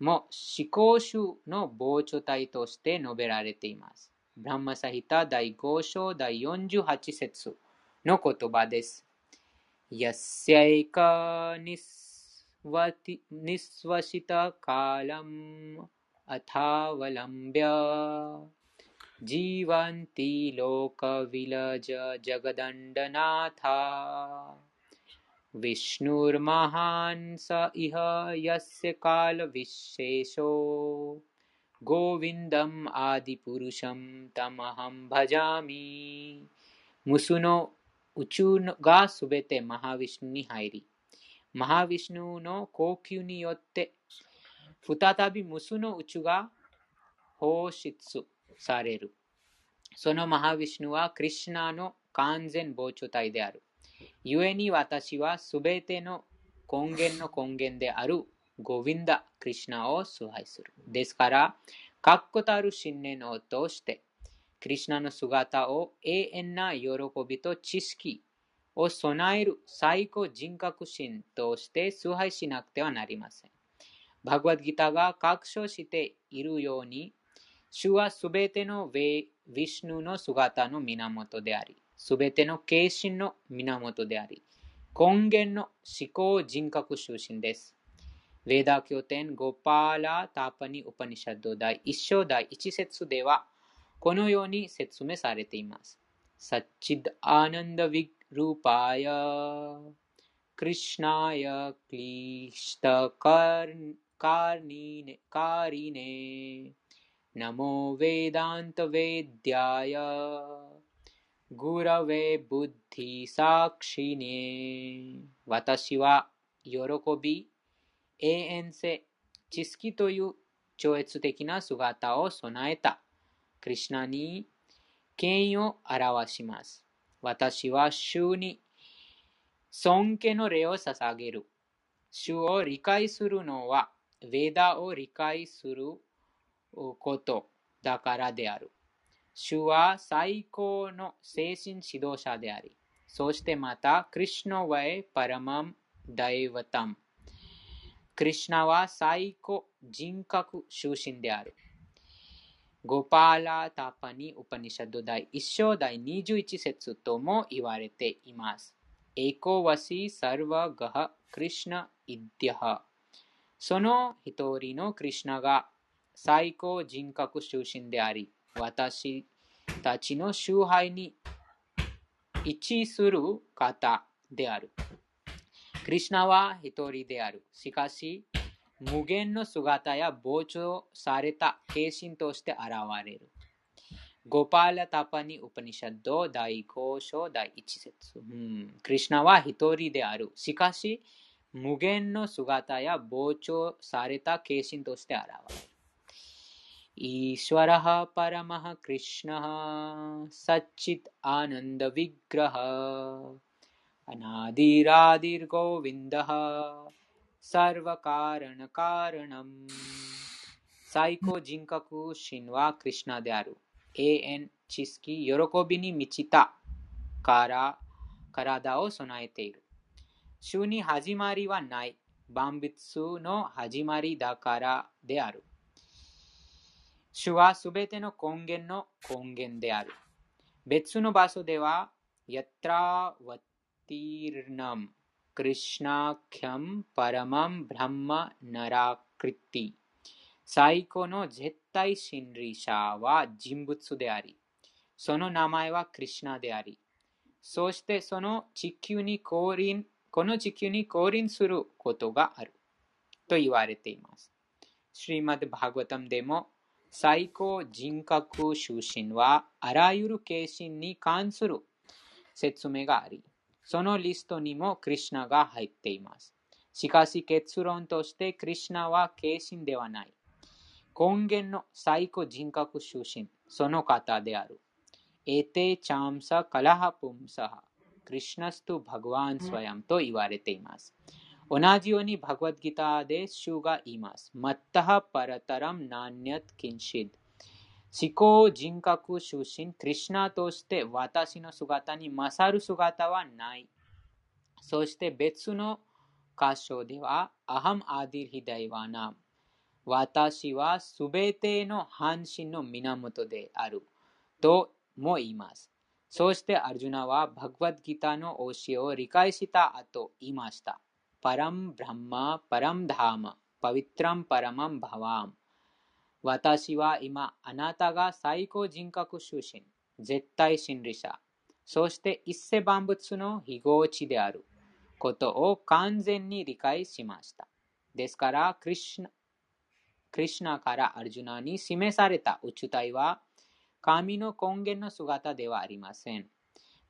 も思考集の膨張体として述べられています。Brahma Sahita Dai Gosho Dai Yonju Hachisetsu no Kotoba desu. Yasyaika nisvati, nisvashita kalam athavalambya जीवन्ति लोकविलज जगदण्डनाथा विष्णुर्महान् स इह यस्य कालविशेषो गोविन्दम् आदिपुरुषं तमहं भजामि 無数の宇宙がすべてマハヴィシュヌに入り、マハヴィシュヌの呼吸によって、再び無数の宇宙が放出される。そのマハヴィシュヌはクリシュナの完全膨張体である。故に私はすべての根源の根源である ゴヴィンダ・クリシナを崇拝する。ですから、確固たる信念を通して、クリシナの姿を永遠な喜びと知識を備える最高人格心として崇拝しなくてはなりません。バグワッドギターが確証しているように、主はすべてのヴィシュヌの姿の源であり、すべての形心の源であり、根源の思考人格中心です。ヴェダ経典ゴパーラ・タパニ・ウパニシャッド第1章第1節では、このように説明されています。サッチッアナンダ・ヴィルーパーヤ、クリシナヤ・クリシタ・カーニネ、カーリネ、ナモ・ヴェダンタ・ヴェディアヤ、グラウェ・ブッディ・サクシネ。私は喜び、永遠性、知識という超越的な姿を備えた。クリシナに権威を表します。私は主に尊敬の礼を捧げる。主を理解するのは、ヴェダを理解することだからである。主は最高の精神指導者であり、そしてまた、クリシュナはパラマン・ダイヴァタム。クリシナは最高人格中心である。ゴパーラ・タパニ・ウパニシャド第1章第21節とも言われています。エコワシ・サルバ・ガハ・クリシナ・イディハ。その一人のクリシナが最高人格中心であり、私たちの崇拝に一致する方である。クリシナは一人である。しかし、無限の姿や膨張された化身として現れる。ゴパーラ・タパニ・ウパニシャド第5章第1節、うん。クリシナは一人である。しかし、無限の姿や膨張された化身として現れる。ईश्वरः परमः कृष्णः सच्चित् आनन्दविग्रहः अनादिरादिर्गोविन्दः सर्वकारणकारणम् 最高人格神はクリシナである。永遠、知識、喜びに満ちたから体を備えている。主に始まりはない。万物の始まりだからである。主はすべての根源の根源である。別の場所では、ヤトラワ ティルナム、クリシナキャム、パラマン、ブランマ、ナラクリティ。最高の絶対真理者は人物であり、その名前はクリシナであり、そしてその地球に降臨この地球に降臨することがあると言われています。シリマッド・バーガタムでも最高人格出身はあらゆる形心に関する説明があり、そのリストにもクリシナが入っています。しかし結論としてクリシナは形心ではない。根源の最高人格出身、その方である。エテチャムサカラハプムサハ、クリシナストバグワンスワヤムと言われています。同じようにバグワッドギターで主が言います。マッタハパラタラムナンニャトキンシッド。思考人格出身、クリシナとして私の姿に勝る姿はない。そして別の箇所では、アハムアディルヒダイワナ。私はすべての半身の源である。とも言います。そしてアルジュナはバグワッドギターの教えを理解した後言いました。パラム・ブランマ・パラム・ダーマ・パビトラム・パラマン・バワーム。私は今、あなたが最高人格出身、絶対真理者、そして一世万物の非合値であることを完全に理解しました。ですから、クリシナクリシナからアルジュナに示された宇宙体は、神の根源の姿ではありません。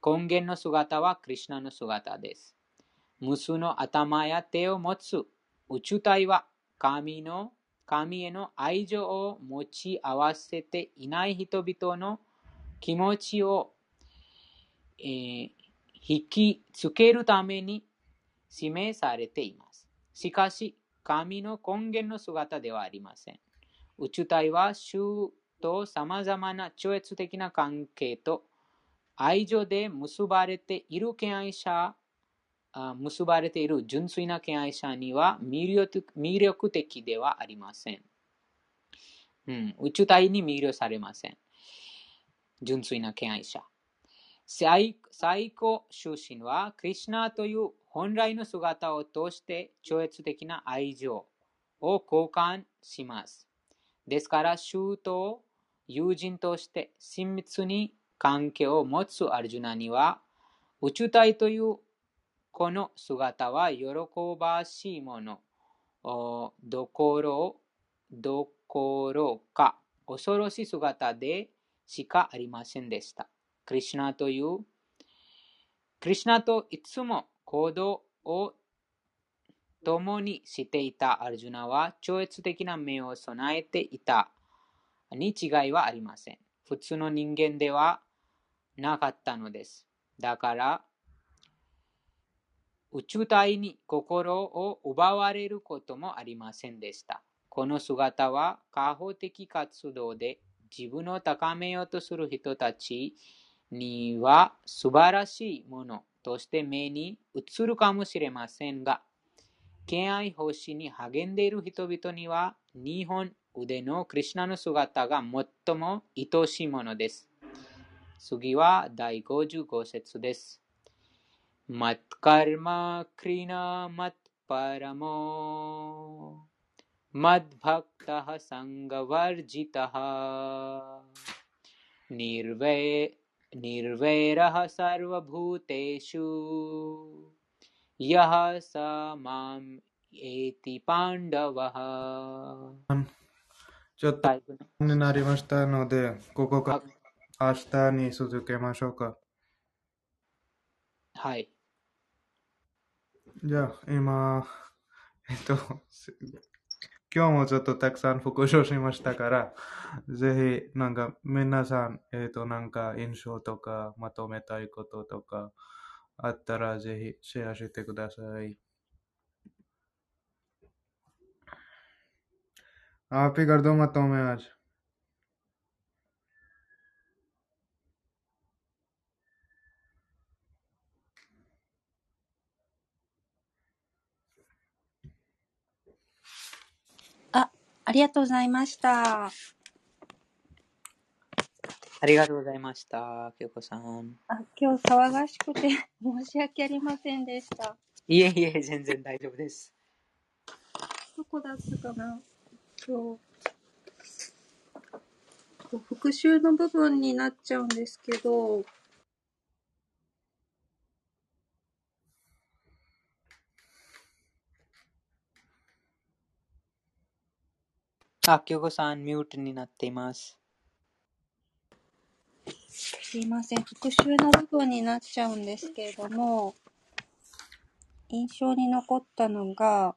根源の姿はクリシナの姿です。無数の頭や手を持つ宇宙体は神の神への愛情を持ち合わせていない人々の気持ちを、えー引きつけるために示されています。しかし、神の根源の姿ではありません。宇宙体は主と様々な超越的な関係と愛情で結ばれている敬愛者結ばれている純粋な敬愛者には魅力的ではありません。うん、宇宙体に魅了されません。純粋な敬愛者。最最高出身はクリシナという本来の姿を通して超越的な愛情を交換します。ですから、主と友人として親密に関係を持つアルジュナには、宇宙体というこの姿は喜ばしいもの、どころ、どころか恐ろしい姿でしかありませんでした。クリシナという、クリシナといつも行動を共にしていたアルジュナは超越的な目を備えていたに違いはありません。普通の人間ではなかったのです。だから、宇宙体に心を奪われることもありませんでした。この姿は、過保的活動で自分を高めようとする人たちには素晴らしいものとして目に映るかもしれませんが、敬愛奉仕に励んでいる人々には、日本腕のクリシナの姿が最も愛しいものです。次は第55節です。マッカルマクリナマッパラモマッバクタハサンじゃあ、今、えっと、す今日もちょっとたくさん復唱しましたから、ぜひ、なんか、皆さん、えっと、なんか、印象とか、まとめたいこととか、あったら、ぜひ、シェアしてください。आप ही कर दो मतों में आज ありがとうございました。ありがとうございました、きよこさん。あ、今日騒がしくて申し訳ありませんでした。いえいえ、全然大丈夫です。どこだったかな？今日。復習の部分になっちゃうんですけど、あ、キョゴさん、ミュートになっています。すいません。復習の部分になっちゃうんですけれども、印象に残ったのが、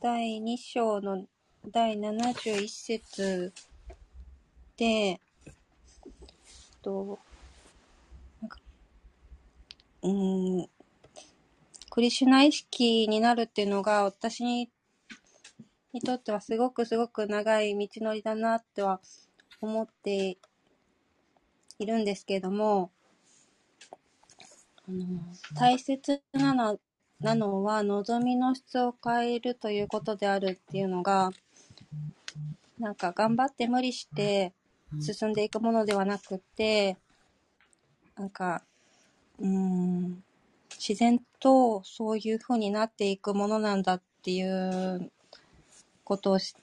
第2章の第71節で、と、なんかうん、クリシュナ意識になるっていうのが私ににとってはすごくすごく長い道のりだなっては思っているんですけれども、あの大切なのなのは望みの質を変えるということであるっていうのがなんか頑張って無理して進んでいくものではなくってなんかうーん自然とそういう風になっていくものなんだっていうことをし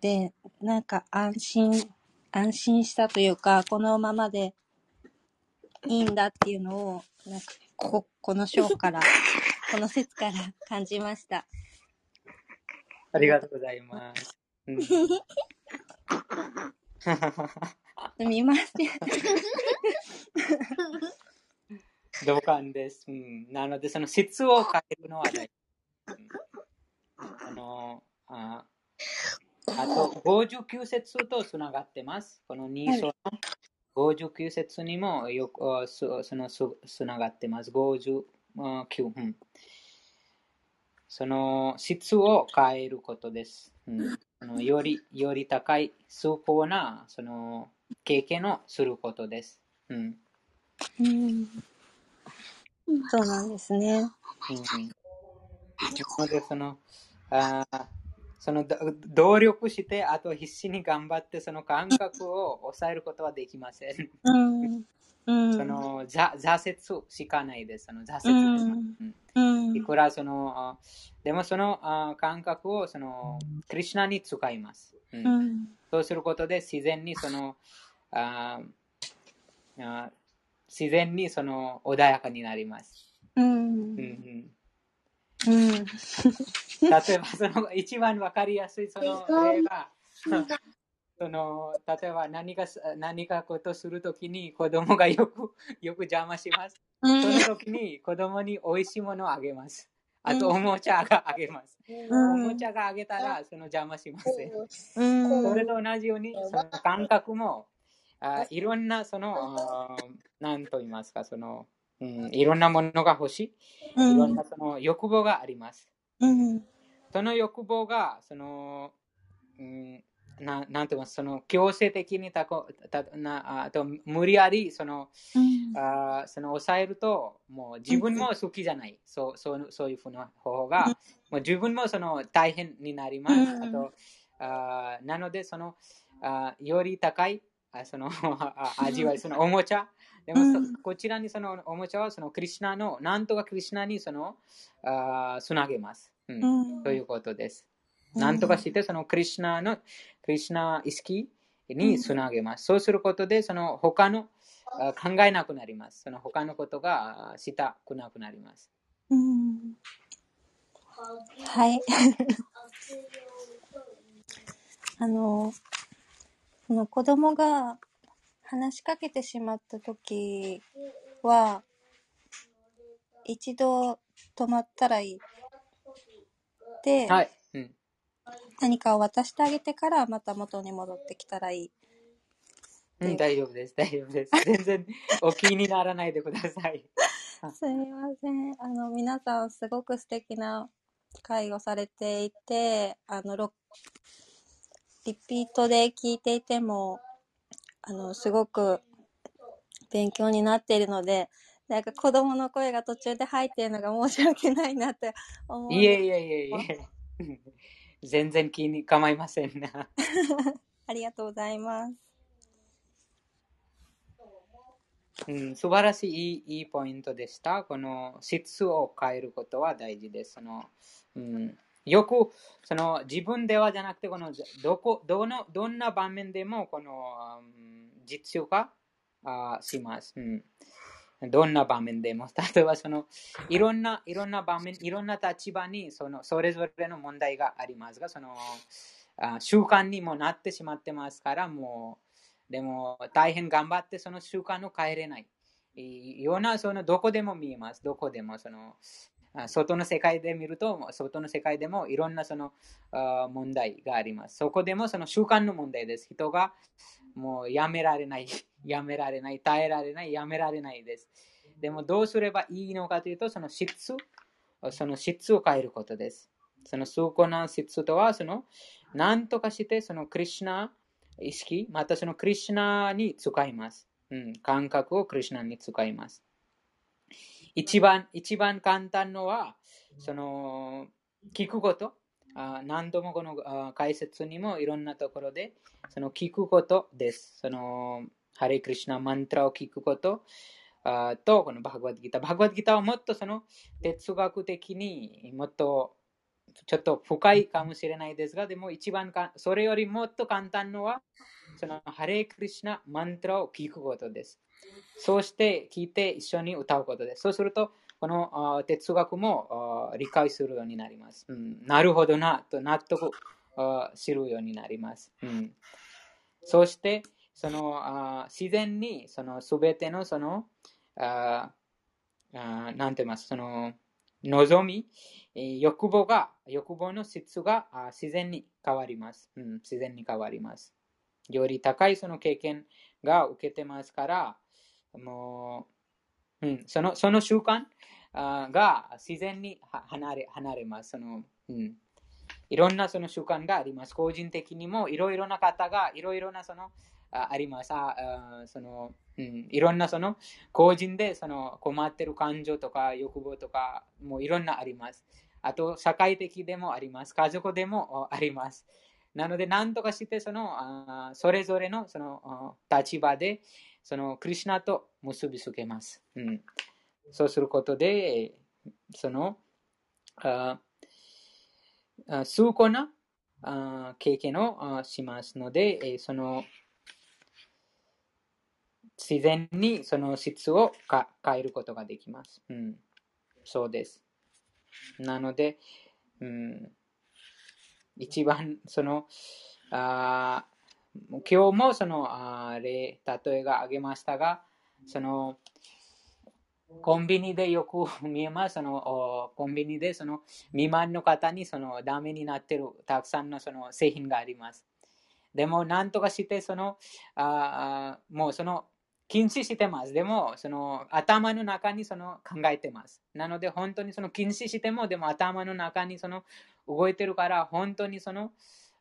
でなんか安心安心したというかこのままでいいんだっていうのをなんかここの章からこの説から感じました。ありがとうございます。うん、すみません。同感です。うん、なので、その質を変えるのは大事。うんあのああと、59節とつながってます。この2章の59節にもよくあそそのつつながってます。59、うん。その質を変えることです。うん、あのよりより高い崇高なその経験をすることです。うんうん、そうなんですね。うんうんなのでそのあーそのど努力して、あと必死に頑張って、その感覚を抑えることはできません。うん。うん。そのざ挫折しかないです。その挫折、うん。いくらその、あでもそのあ感覚をそのクリュナに使います。そうすることで自然にそのああ自然にその穏やかになります。うんうんうんうん。例えばその一番わかりやすいその例がその例えば何か何かことするときに子供がよくよく邪魔します。その時に子供に美味しいものをあげます。あとおもちゃがあげます。うんおもちゃがあげたらその邪魔しません。うん。それと同じようにその感覚もあいろんなそのあ何と言いますかその、うん、いろんなものが欲しい。いろんなその欲望があります。うん。その欲望が、その、うん、ななんて言いますその強制的にたこたなあと無理やりそのあその抑えるともう自分も好きじゃない、そうそうそういうふうな方法が、もう自分もその大変になります、うん。あとあなのでそのあより高いあそのあ味わいそのおもちゃ？でもこちらにそのおもちゃはそのクリシナのなんとかクリシナにそのあつなげます、うん。うん。ということです、うん。なんとかしてそのクリシナのクリシナ意識につなげます、そうすることでその他のあ考えなくなります。その他のことがあしたくなくなります。うん。はい。あの、その子供が話しかけてしまった時は、一度止まったらいい。で、はい。うん、何かを渡してあげてからまた元に戻ってきたらいい。うん、大丈夫です。大丈夫です。全然お気にならないでください。すみません。あの、皆さんすごく素敵な会をされていて、あの、ロリピートで聞いていても、あの、すごく勉強になっているので、なんか子供の声が途中で入っているのが 申し訳ないなって思うんいえいえいえいえ。全然気に構いません。ありがとうございます。うん、素晴らしいいいいいポイントでした。この質を変えることは大事です。そのうん、よくその自分ではじゃなくてこのどこどのどんな場面でもこの、実用化あします、うんどんな場面でも、例えばそのいろんな、いろんな場面、いろんな立場にそのそれぞれの問題がありますが、そのあ習慣にもなってしまってますから、もう、でも大変頑張ってその習慣を変えれない。ような、そのどこでも見えます。どこでもその外の世界で見ると、外の世界でもいろんなその問題があります。そこでもその習慣の問題です。人がもうやめられない、やめられない、耐えられない、やめられないです。でもどうすればいいのかというと、その質、その質を変えることです。その崇高な質とは、その何とかしてそのクリュナ意識、またそのクリュナに使います。うん、感覚をクリュナに使います。一番、一番簡単のは、その、聞くこと。あ何度もこのあ解説にもいろんなところで、その聞くことです。その、ハレクリシナマントラを聞くことあと、このバグワッドギター。バグワッドギターはもっとその哲学的にもっとちょっと深いかもしれないですが、でも一番か、それよりもっと簡単のは、そのハレクリシナマントラを聞くことです。そうして聞いて一緒に歌うことです。そうすると、この哲学も理解するようになります。うん、なるほどなと納得するようになります。うん、そして、その自然にその全てのその、あなんて言います、その望み、欲望が、欲望の質が自然に変わります。うん、自然に変わります。より高いその経験が受けてますから、もう、うん、そのその習慣が自然に離れ離れます。そのうん、いろんなその習慣があります。個人的にもいろいろな方がいろいろなそのああります。あそのうん、いろんなその個人でその困ってる感情とか欲望とかもういろんなあります。あと社会的でもあります。家族でもあります。なので、何とかしてそのあそれぞれのその立場でそのクリュナと結びつけます。うん、そうすることで、そのあ崇高なあ経験をしますので、その自然にその質をか変えることができます。うん、そうです。なので、うん、一番そのあ今日もその例、例えが挙げましたが、そのコンビニでよく見えます。そのコンビニでその未満の方にそのダメになっているたくさんのその製品があります。でも、なんとかしてそのあもうその禁止してます。でも、その頭の中にその考えてます。なので、本当にその禁止しても、でも頭の中にその動いてるから、本当にその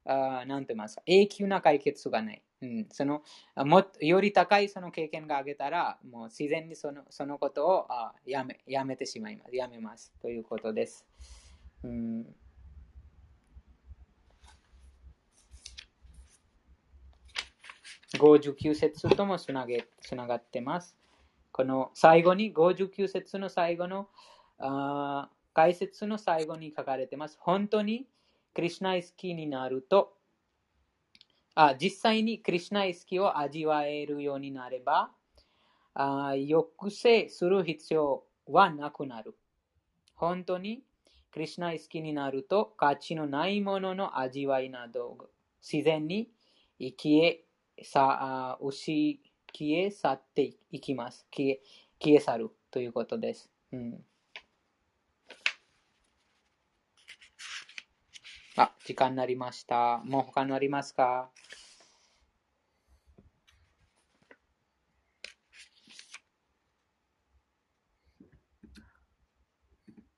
あなんて言いますか、永久な解決がない。うん、そのもより高いその経験があげたら、もう自然にそのそのことをあやめやめてしまいます。やめます。ということです。うん59節ともつなげつながってます。この最後に、59節の最後のあ解説の最後に書かれてます。本当にクリュナイスキーになると、あ実際にクリュナイスキーを味わえるようになれば、あ抑制する必要はなくなる。本当にクリュナイスキーになると価値のないものの味わいなど自然に消えさ消え去っていきます消え。消え去るということです。うんあ、時間になりました。もう他にありますか？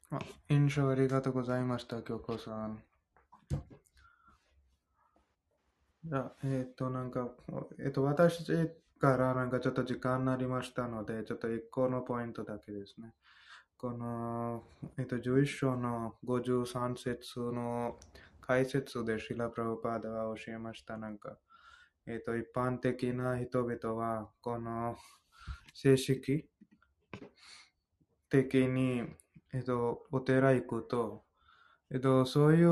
あ、印象ありがとうございました、京子さん。あえっ、ー、と、なんか、えっ、ー、と、私からなんかちょっと時間になりましたので、ちょっと一個のポイントだけですね。この、えっ、ー、と、11章の53節の解説でシラ・プラブパーダは教えました。なんか、えっ、ー、と、一般的な人々は、この、正式的に、えっ、ー、と、お寺行くと、えっ、ー、と、そういう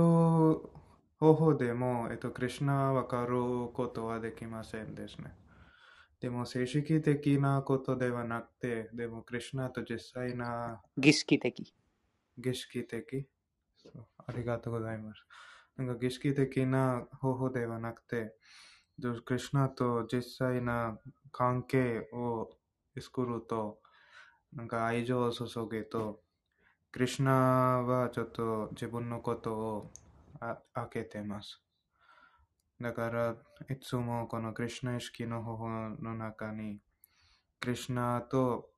方法でも、えっと、クリュナわかることはできませんですね。でも、正式的なことではなくて、でも、クリュナと実際な儀式的。儀式的ありがとうございます。なんか儀式的な方法ではなくて、クリュナと実際な関係を作ると、なんか愛情を注ぐと、クリュナはちょっと自分のことをあ開けてます。だから、いつもこのクリュナ意識の方法の中に、クリュナと、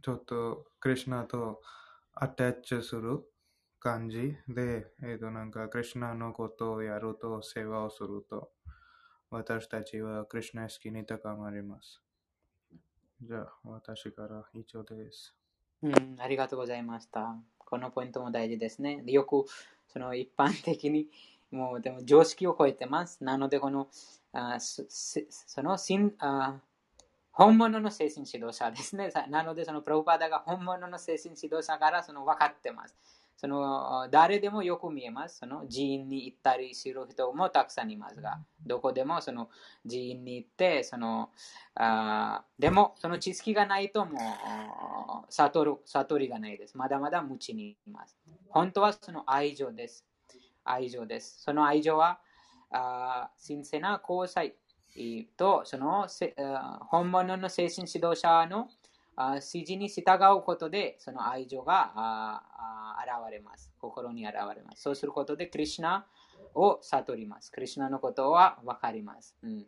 ちょっとクリュナとアタッチする感じで、えっ、と、なんか、クリュナのことをやると、世話をすると、私たちはクリュナ意識に高まります。じゃあ、私から以上です。うん、ありがとうございました。このポイントも大事ですね。よく、その一般的に、もうでも常識を超えてます。なので、この、あそのしんあ本物の精神指導者ですね。なので、そのプロパダが本物の精神指導者からその分かってます。そのあ誰でもよく見えます。その寺院に行ったりする人もたくさんいますが、どこでもその寺院に行って、そのあーでもその知識がないともう悟る悟りがないです。まだまだ無知にいます。本当はその愛情です。愛情です。その愛情は、あー神聖な交際と、その本物の精神指導者のあ指示に従うことで、その愛情があ現れます。心に現れます。そうすることで、クリシュナを悟ります。クリシュナのことは分かります。うん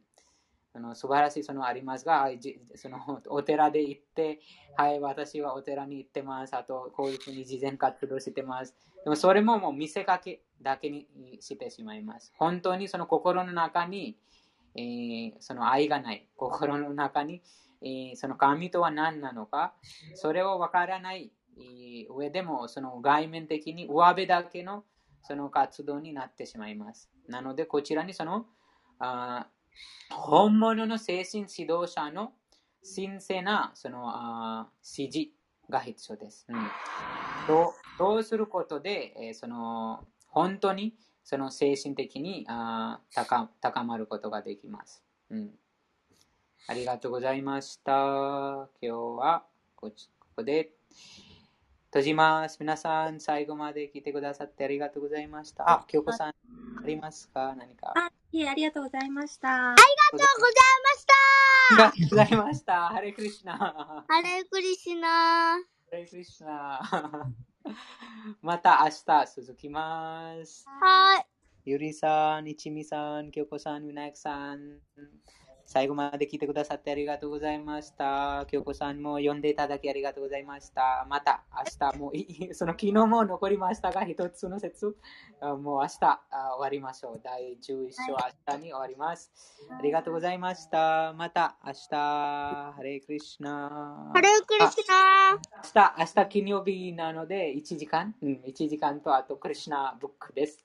あの素晴らしいそのありますが、そのお寺で行って、はい、私はお寺に行ってます。あと、こういうふうに慈善活動してます。でもそれももう見せかけだけにしてしまいます。本当にその心の中に、えーその愛がない。心の中に、その神とは何なのか、それをわからない上でも、その外面的に上辺だけのその活動になってしまいます。なので、こちらにその、あ本物の精神指導者の神聖なそのあ指示が必要です。うんそうそうすることで、えその本当にその精神的にあ高高まることができます、うん。ありがとうございました。今日はこちここで閉じます。皆さん、最後まで聞いてくださってありがとうございました。あ、京子さん、ありますか？何か。あ、いえ、ありがとうございました。ありがとうございました。ハレクリシナ。ハハレークリシナレクリシナ。また明日続きます。はゆりさん、いちみさん、きょこさん、みなやくさん。最後まで聞いてくださってありがとうございました。きょこさんも読んでいただきありがとうございました。また明日もいい、その昨日も残りましたが、一つの説、あもう明日あ終わりましょう。第11章、明日に終わります。ありがとうございました。また明日、ハレークリシナ。ハレークリシナ明日、明日金曜日なので、1時間、うん、1時間とあとクリシナブックです。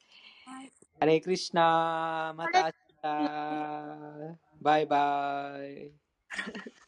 ハレークリシナ、また明日。バイバイ。